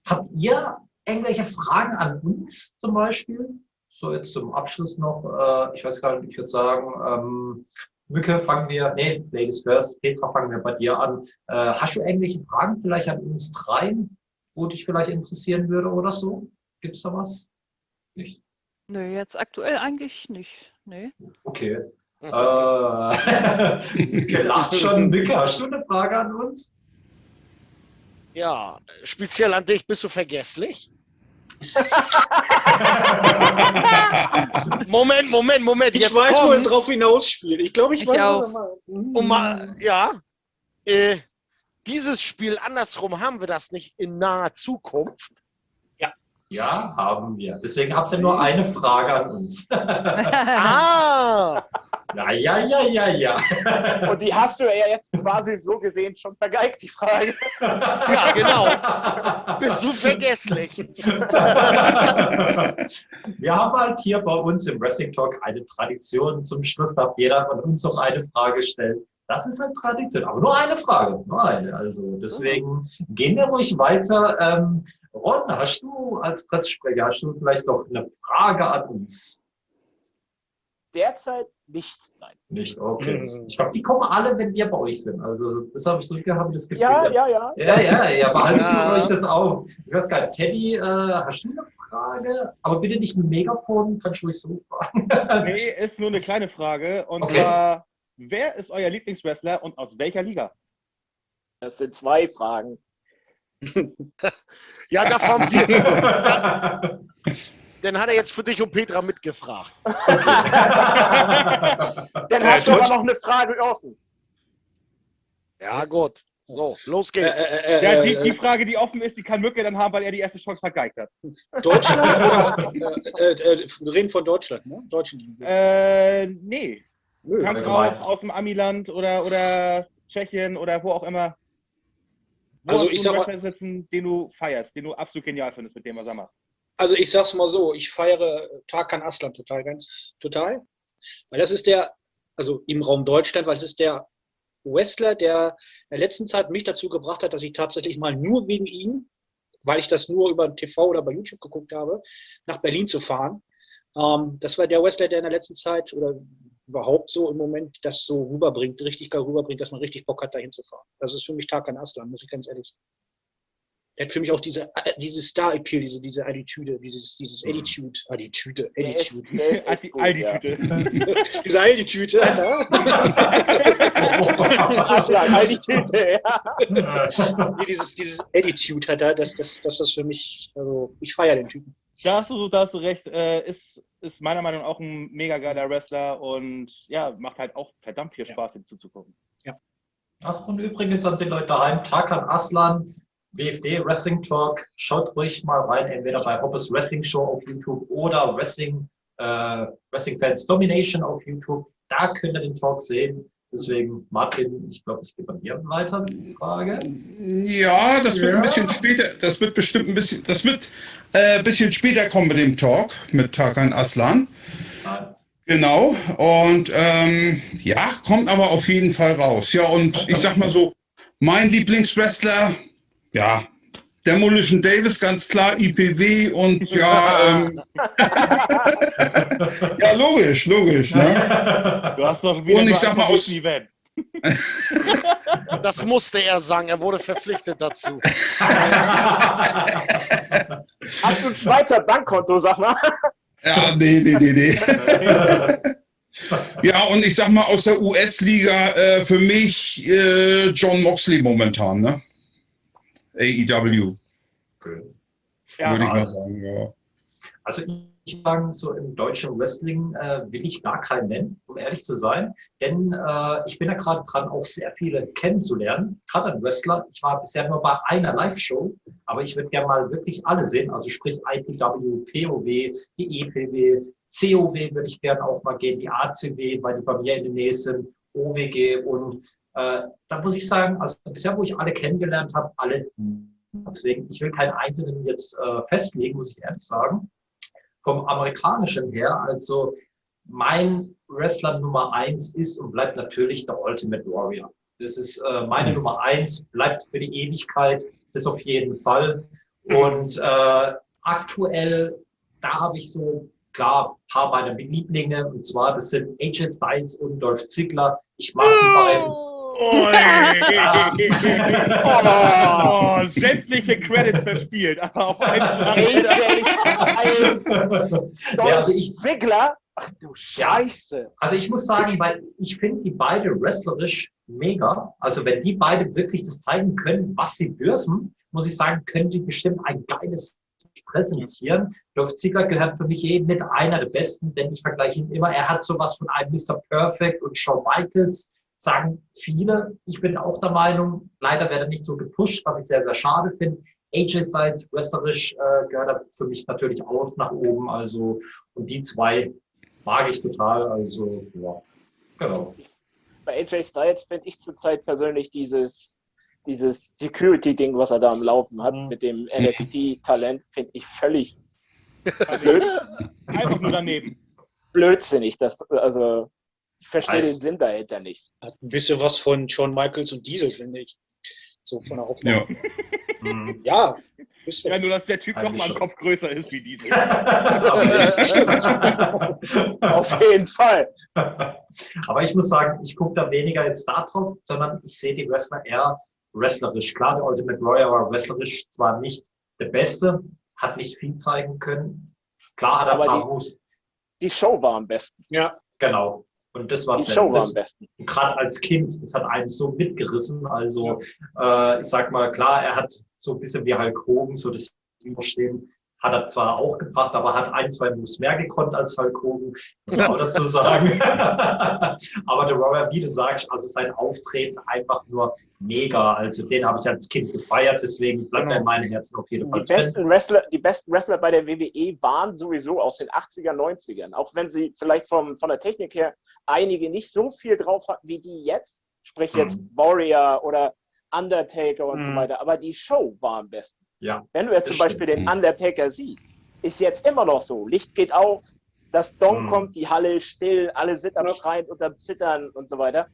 habt ihr irgendwelche Fragen an uns zum Beispiel? So jetzt zum Abschluss noch, äh, ich weiß gar nicht, ich würde sagen, ähm, Mücke fangen wir, nee, Ladies first, Petra fangen wir bei dir an. Äh, hast du irgendwelche Fragen vielleicht an uns dreien, wo dich vielleicht interessieren würde oder so? Gibt's da was? Nicht. Nö, jetzt aktuell eigentlich nicht. Nee. Okay. Äh, gelacht schon. Mücke, hast du eine Frage an uns? Ja, speziell an dich, bist du vergesslich? Moment, Moment, Moment, Ich jetzt weiß, wo er kommt's. drauf hinausspielt. Ich glaube, ich, Ich weiß, auch. Mhm. Um mal, ja, äh, dieses Spiel andersrum haben wir das nicht in naher Zukunft. Ja, haben wir. Deswegen habt ihr nur eine Frage an uns. Ah, Ja, ja, ja, ja, ja. Und die hast du ja jetzt quasi so gesehen schon vergeigt, die Frage. ja, genau. Bist du vergesslich? Wir haben halt hier bei uns im Wrestling Talk eine Tradition. Zum Schluss darf jeder von uns noch eine Frage stellen. Das ist halt Tradition, aber nur eine Frage, nur eine. Also deswegen gehen wir ruhig weiter. Ähm, Ron, hast du als Pressesprecher, hast du vielleicht noch eine Frage an uns? Derzeit nichts, nein. Nicht, okay. Mhm. Ich glaube, die kommen alle, wenn wir bei euch sind. Also das habe ich so habe ich das Gefühl. Ja, ja, ja. Ja, ja, ja, behaltet Ja. euch das auf. Ich weiß gar nicht, Teddy, äh, hast du eine Frage? Aber bitte nicht ein Megafon, kannst du ruhig so fragen. Nee, ist nur eine kleine Frage. Und Okay. zwar, wer ist euer Lieblingswrestler und aus welcher Liga? Das sind zwei Fragen. Ja, da haben wir. Dann hat er jetzt für dich und Petra mitgefragt. Dann hast du aber noch eine Frage offen. Ja, gut. So, los Äh, geht's. äh, äh, Ja, die, äh, die Frage, die offen ist, die kann Mücke dann haben, weil er die erste Chance vergeigt hat. Deutschland oder? Äh, äh, äh, wir reden von Deutschland, ne? Deutschen Ligen. Äh, nee. Nö. Kannst allgemein. auch aus dem Amiland oder, oder Tschechien oder wo auch immer. Wo Also ich du sag mal- sitzen, den du feierst, den du absolut genial findest, mit dem was er macht. Also ich sag's mal so, ich feiere Tarkan Aslan total, ganz total. Weil das ist der, also im Raum Deutschland, weil es ist der Wrestler, der in der letzten Zeit mich dazu gebracht hat, dass ich tatsächlich mal nur wegen ihn, weil ich das nur über TV oder bei YouTube geguckt habe, nach Berlin zu fahren. Ähm, das war der Wrestler, der in der letzten Zeit oder überhaupt so im Moment das so rüberbringt, richtig geil rüberbringt, dass man richtig Bock hat, da hinzufahren. Das ist für mich Tarkan Aslan, muss ich ganz ehrlich sagen. Er hat für mich auch diese, äh, diese Star-Appeal, diese, diese Attitüde, dieses, dieses Attitude, Attitüde, Der ist, Attitude. der ist Aldi, echt gut, Aldi ja. Tüte. Diese Attitüde, Alter. Aslan, Tüte, ja. Dieses, dieses Attitude hat er, das, das, das ist für mich, also ich feiere den Typen. Da hast du, da hast du recht, äh, ist, ist meiner Meinung nach auch ein mega geiler Wrestler und ja, macht halt auch verdammt viel Ja. Spaß, ihm zuzugucken. Ach, und übrigens an die Leute daheim, Tarkan Aslan, WFD Wrestling Talk, schaut ruhig mal rein, entweder bei Hoppes Wrestling Show auf YouTube oder Wrestling, äh, Wrestling Fans Domination auf YouTube. Da könnt ihr den Talk sehen. Deswegen, Martin, ich glaube, ich gebe an dir weiter die Frage. Ja, das wird Ja. ein bisschen später, das wird bestimmt ein bisschen, das wird äh, ein bisschen später kommen mit dem Talk mit Tarkan Aslan. Nein. Genau. Und ähm, ja, kommt aber auf jeden Fall raus. Ja, und ich sag mal so, mein Lieblingswrestler, ja, Demolition Davis, ganz klar, IPW und ja, ähm, ja, logisch, logisch. Ne? Du hast doch wieder Und ich sag mal aus- Event. Das musste er sagen, er wurde verpflichtet dazu. Hast du ein Schweizer Bankkonto, sag mal? Ja, nee, nee, nee, nee. Ja, und ich sag mal aus der US-Liga äh, für mich äh, John Moxley momentan, ne? AEW, Ja, würde ich mal sagen, ja. Also ich sagen, so im deutschen Wrestling äh, will ich gar keinen nennen, um ehrlich zu sein. Denn äh, ich bin ja gerade dran, auch sehr viele kennenzulernen, gerade an Wrestler. Ich war bisher nur bei einer Live-Show, aber ich würde gerne mal wirklich alle sehen. Also sprich IPW, POW, die EPW, COW würde ich gerne auch mal gehen, die ACW, weil die bei mir in der Nähe sind, OWG und äh, da muss ich sagen, also bisher, wo ich alle kennengelernt habe, alle. Deswegen, ich will keinen einzelnen jetzt äh, festlegen, muss ich ehrlich sagen vom amerikanischen her. Also mein Wrestler Nummer eins ist und bleibt natürlich der Ultimate Warrior. Das ist äh, meine Nummer eins, bleibt für die Ewigkeit, das auf jeden Fall. Und äh, aktuell, da habe ich so klar ein paar meiner Lieblinge, und zwar das sind AJ Styles und Dolph Ziggler. Ich mag die beiden oh, sämtliche Credits verspielt. Aber auf einen Ja, also ich, Ziggler? Ach du Scheiße. Also ich muss sagen, weil ich finde die beide wrestlerisch mega. Also wenn die beide wirklich das zeigen können, was sie dürfen, muss ich sagen, können die bestimmt ein geiles präsentieren. Dolph Ziggler gehört für mich eh mit einer der besten, denn ich vergleiche ihn immer. Er hat sowas von einem Mr. Perfect und Shawn Michaels, sagen viele. Ich bin auch der Meinung, leider wird er nicht so gepusht, was ich sehr, sehr schade finde. AJ Styles, wrestlerisch, äh, gehört er für mich natürlich auch nach oben. Also, und die zwei mag ich total. Also, ja, genau. Bei AJ Styles finde ich zurzeit persönlich dieses, dieses Security-Ding, was er da am Laufen hat, Mhm. mit dem NXT-Talent, finde ich völlig Einfach nur daneben. blödsinnig. Das, also, ich verstehe den Sinn dahinter nicht. Hat ein bisschen was von Shawn Michaels und Diesel, finde ich. So von der Aufnahme. Ja. Hm. Ja. Ja, nur dass der Typ noch Eigentlich mal einen. Kopf größer ist wie diese. Aber nicht. Auf jeden Fall. Aber ich muss sagen, ich gucke da weniger jetzt da drauf, sondern ich sehe die Wrestler eher wrestlerisch. Klar, der Ultimate Warrior war wrestlerisch zwar nicht der Beste, hat nicht viel zeigen können. Klar hat er ein Aber paar die- Moves. Die Show war am besten. Ja, Genau. Und das war Die Show war am besten. gerade als Kind, das hat einen so mitgerissen. Also äh, ich sag mal, klar, er hat so ein bisschen wie Hulk Hogan, so das Überstehen, hat er zwar auch gebracht, aber hat ein, zwei Moves mehr gekonnt als Hulk Hogan, muss man auch dazu sagen. aber der Warrior, wie du sagst, also sein Auftreten einfach nur mega. Also den habe ich als Kind gefeiert, deswegen bleibt er in meinem Herzen auf jeden Fall Die besten, Wrestler, die besten Wrestler bei der WWE waren sowieso aus den 80er, 90ern. Auch wenn sie vielleicht vom, von der Technik her einige nicht so viel drauf hatten wie die jetzt. Sprich jetzt Mhm. Warrior oder Undertaker und so Mhm. weiter. Aber die Show war am besten. Ja, Wenn du jetzt zum Beispiel den stimmt. Undertaker siehst, ist jetzt immer noch so. Licht geht aus, das Dong Mhm. kommt, die Halle ist still, alle sind am. Schreien und am Zittern und so weiter.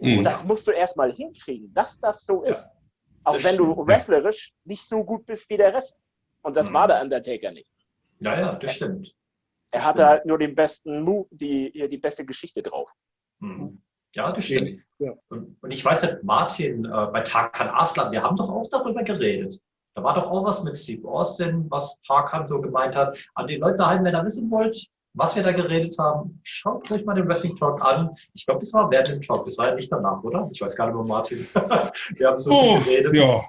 Mhm. Und das musst du erstmal hinkriegen, dass das so Ja. ist. Auch Das wenn du stimmt. wrestlerisch nicht so gut bist wie der Rest. Und das Mhm. war der Undertaker nicht. ja, ja, das stimmt. Er hatte stimmt. halt nur den besten Move, die, die beste Geschichte drauf. Mhm. Ja, das stimmt. Ja. Und, und ich weiß nicht, Martin, äh, bei Tarkan Aslan, wir haben doch auch darüber geredet. Da war doch auch was mit Steve Austin, was Tarkan so gemeint hat. An die Leute daheim, wenn ihr wissen wollt, was wir da geredet haben, schaut euch mal den Wrestling Talk an. Ich glaube, das war während dem Talk, das war ja nicht danach, oder? Ich weiß gar nicht mehr, Martin. wir haben so Oh, viel geredet. ja.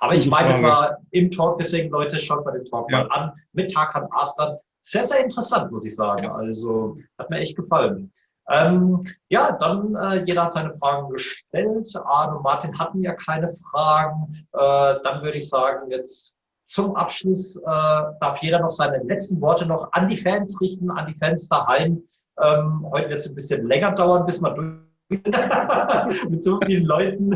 Aber ich meine, es war im Talk, deswegen Leute, schaut mal den Talk Ja. mal an mit Tarkan Aslan. Sehr, sehr interessant, muss ich sagen. Also hat mir echt gefallen. Ähm, ja, dann äh, jeder hat seine Fragen gestellt. Arne und Martin hatten ja keine Fragen. Äh, dann würde ich sagen, jetzt zum Abschluss äh, darf jeder noch seine letzten Worte noch an die Fans richten, an die Fans daheim. Ähm, heute wird es ein bisschen länger dauern, bis man durch mit so vielen Leuten.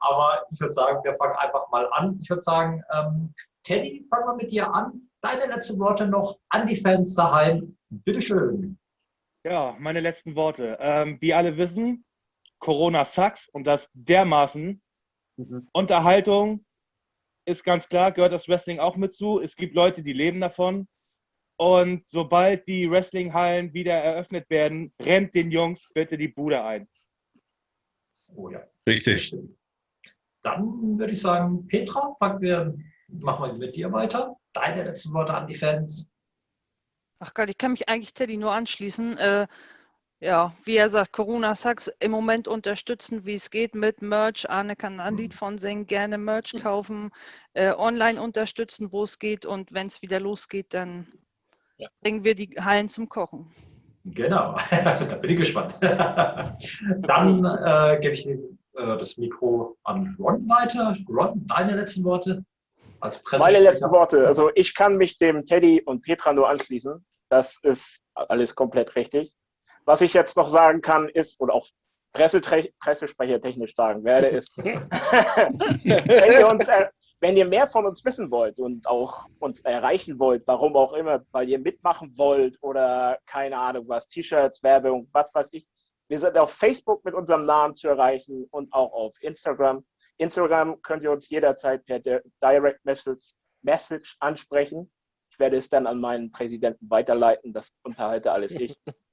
Aber ich würde sagen, wir fangen einfach mal an. Ich würde sagen, ähm, Teddy, fangen wir mit dir an. Deine letzten Worte noch an die Fans daheim. Bitteschön. Ja, meine letzten Worte. Ähm, wie alle wissen, Corona sucks und das dermaßen. Mhm. Unterhaltung ist ganz klar, gehört das Wrestling auch mit zu. Es gibt Leute, die leben davon. Und sobald die Wrestlinghallen wieder eröffnet werden, rennt den Jungs bitte die Bude ein. Oh ja, Richtig. Dann würde ich sagen, Petra, fangen wir, machen wir mit dir weiter. Deine letzten Worte an die Fans. Ach Gott, ich kann mich eigentlich Teddy nur anschließen. Äh, ja, wie er sagt, Corona Sucks im Moment unterstützen, wie es geht mit Merch. Arne kann ein Lied von singen, gerne Merch kaufen, äh, online unterstützen, wo es geht. Und wenn es wieder losgeht, dann Ja. bringen wir die Hallen zum Kochen. Genau, da bin ich gespannt. Dann äh, gebe ich äh, das Mikro an Ron weiter. Ron, deine letzten Worte als Meine letzten Worte. Also ich kann mich dem Teddy und Petra nur anschließen. Das ist alles komplett richtig. Was ich jetzt noch sagen kann, ist, oder auch Pressesprecher technisch sagen werde, ist, wenn, ihr uns, er- wenn ihr mehr von uns wissen wollt und auch uns erreichen wollt, warum auch immer, weil ihr mitmachen wollt oder keine Ahnung was, T-Shirts, Werbung, was weiß ich, wir sind auf Facebook mit unserem Namen zu erreichen und auch auf Instagram. Instagram könnt ihr uns jederzeit per Di- Direct Message, Message ansprechen. Ich werde es dann an meinen Präsidenten weiterleiten. Das unterhalte alles ich.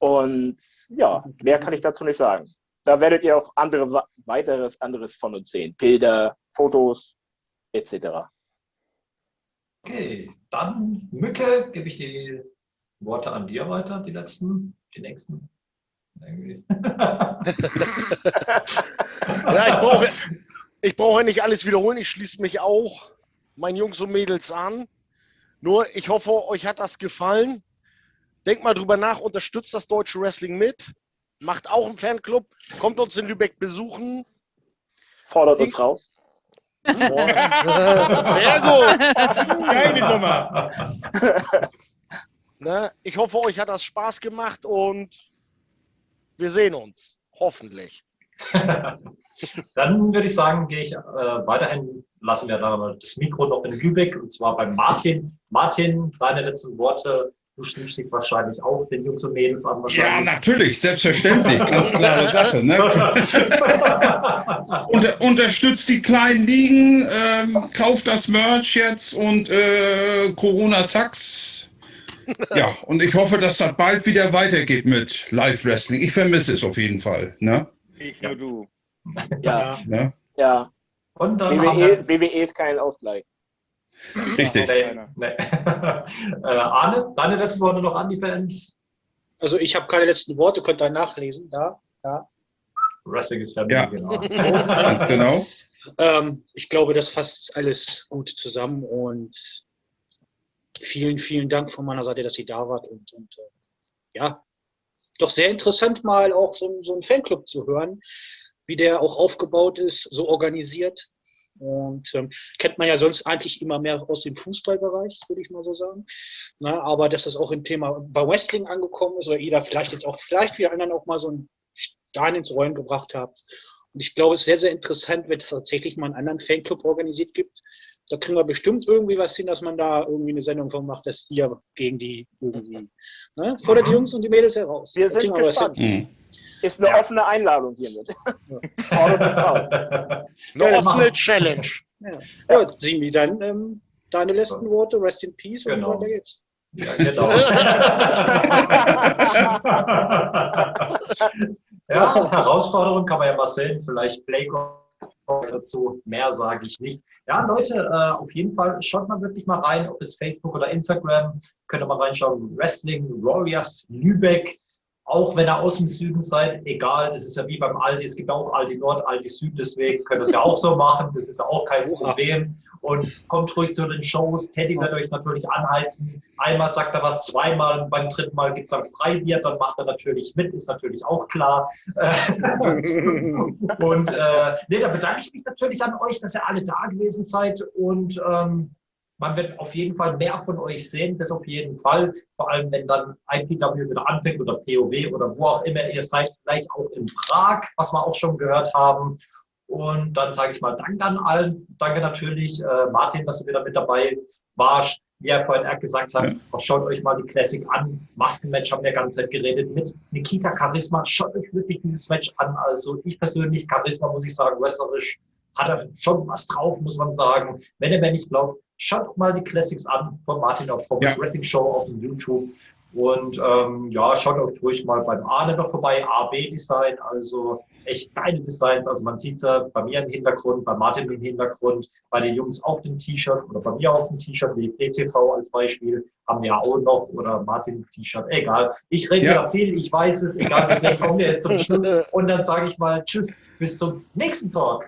Und ja, mehr kann ich dazu nicht sagen. da werdet ihr auch andere, weiteres anderes von uns sehen. Bilder, Fotos, etc. Okay, dann Mücke, gebe ich die Worte an dir weiter, die letzten, die nächsten. Ja, ich brauche ich brauche nicht alles wiederholen. Ich schließe mich auch meinen Jungs und Mädels an. Nur, ich hoffe, euch hat das gefallen. Denkt mal drüber nach, unterstützt das deutsche Wrestling mit. Macht auch einen Fanclub. Kommt uns in Lübeck besuchen. Fordert uns raus. Sehr gut. Geile Nummer. Ne? Ich hoffe, euch hat das Spaß gemacht und wir sehen uns. Hoffentlich. Dann würde ich sagen, gehe ich äh, weiterhin, lassen wir da das Mikro noch in Lübeck und zwar bei Martin. Martin, deine letzten Worte. Du schließt dich wahrscheinlich auch den Jungs und Mädels an. Ja, natürlich, selbstverständlich, ganz klare Sache. Ne? Unter, unterstützt die kleinen Ligen, ähm, kauft das Merch jetzt und äh, Corona Sachs. Ja, und ich hoffe, dass das bald wieder weitergeht mit Live Wrestling. Ich vermisse es auf jeden Fall. Ne? Ich nur du. Ja, Ne? ja. Und dann haben wir, WWE, WWE ist kein Ausgleich. Richtig. nee, nee. äh, Arne, deine letzten Worte noch an die Fans. Also ich habe keine letzten Worte, könnt ihr nachlesen. Da, da. Wrestling ist Family, Ja. genau. Ganz genau. Ähm, ich glaube, das fasst alles gut zusammen und vielen, vielen Dank von meiner Seite, dass ihr da wart und, und äh, ja, doch sehr interessant mal auch so, so einen Fanclub zu hören, wie der auch aufgebaut ist, so organisiert. Und ähm, kennt man ja sonst eigentlich immer mehr aus dem Fußballbereich, würde ich mal so sagen. Na, aber dass das auch im Thema bei Wrestling angekommen ist oder ihr da vielleicht jetzt auch, vielleicht für anderen auch mal so einen Stein ins Rollen gebracht habt. Und ich glaube, es ist sehr, sehr interessant, wenn es tatsächlich mal einen anderen Fanclub organisiert gibt. Da kriegen wir bestimmt irgendwie was hin, dass man da irgendwie eine Sendung von macht, dass ihr gegen die irgendwie ne, fordert die Jungs und die Mädels heraus. Wir Da sind gespannt. Ist eine Ja. offene Einladung hiermit. Raus. Eine Ja, offene Challenge. Ja, Simi, dann ähm, deine letzten Worte, rest in peace und Genau. weiter geht's. Ja, genau. ja, Herausforderung kann man ja mal sehen. Vielleicht Playground dazu. Mehr sage ich nicht. Ja, Leute, äh, auf jeden Fall schaut mal wirklich mal rein, ob jetzt Facebook oder Instagram. Könnt ihr mal reinschauen. Wrestling Warriors Lübeck. Auch wenn ihr aus dem Süden seid, egal, das ist ja wie beim Aldi, es gibt auch Aldi Nord, Aldi Süd, deswegen könnt ihr es ja auch so machen, das ist ja auch kein Problem. Und kommt ruhig zu den Shows, Teddy wird euch natürlich anheizen. Einmal sagt er was, zweimal, beim dritten Mal gibt es dann Freibier, dann macht er natürlich mit, ist natürlich auch klar. und äh, nee, da bedanke ich mich natürlich an euch, dass ihr alle da gewesen seid und ähm, man wird auf jeden Fall mehr von euch sehen, das auf jeden Fall. Vor allem, wenn dann IPW wieder anfängt oder POW oder wo auch immer ihr seid, vielleicht auch in Prag, was wir auch schon gehört haben. Und dann sage ich mal Danke an allen. Danke natürlich, äh, Martin, dass du wieder mit dabei warst. Wie er vorhin gesagt hat, auch schaut euch mal die Classic an. Maskenmatch haben wir die ganze Zeit geredet mit Nikita Charisma. Schaut euch wirklich dieses Match an. Also ich persönlich, Charisma, muss ich sagen, wrestlerisch hat er schon was drauf, muss man sagen. Wenn ihr mir nicht glaubt, schaut mal die Classics an von Martin auf Fox Ja. Wrestling Show auf dem YouTube. Und ähm, ja, schaut euch ruhig mal beim Arne noch vorbei, AB Design, also echt geile Designs. Also man sieht äh, bei mir im Hintergrund, bei Martin im Hintergrund, bei den Jungs auf dem T-Shirt oder bei mir auf dem T-Shirt, wie ETV als Beispiel, haben wir auch noch oder Martin im T-Shirt, egal. Ich rede Ja. ja viel, ich weiß es, egal, deswegen kommen wir jetzt zum Schluss. Und dann sage ich mal Tschüss, bis zum nächsten Talk.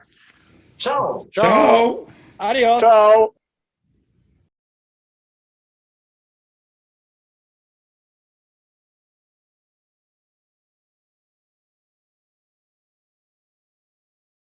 Ciao. Ciao. Adios. Ciao.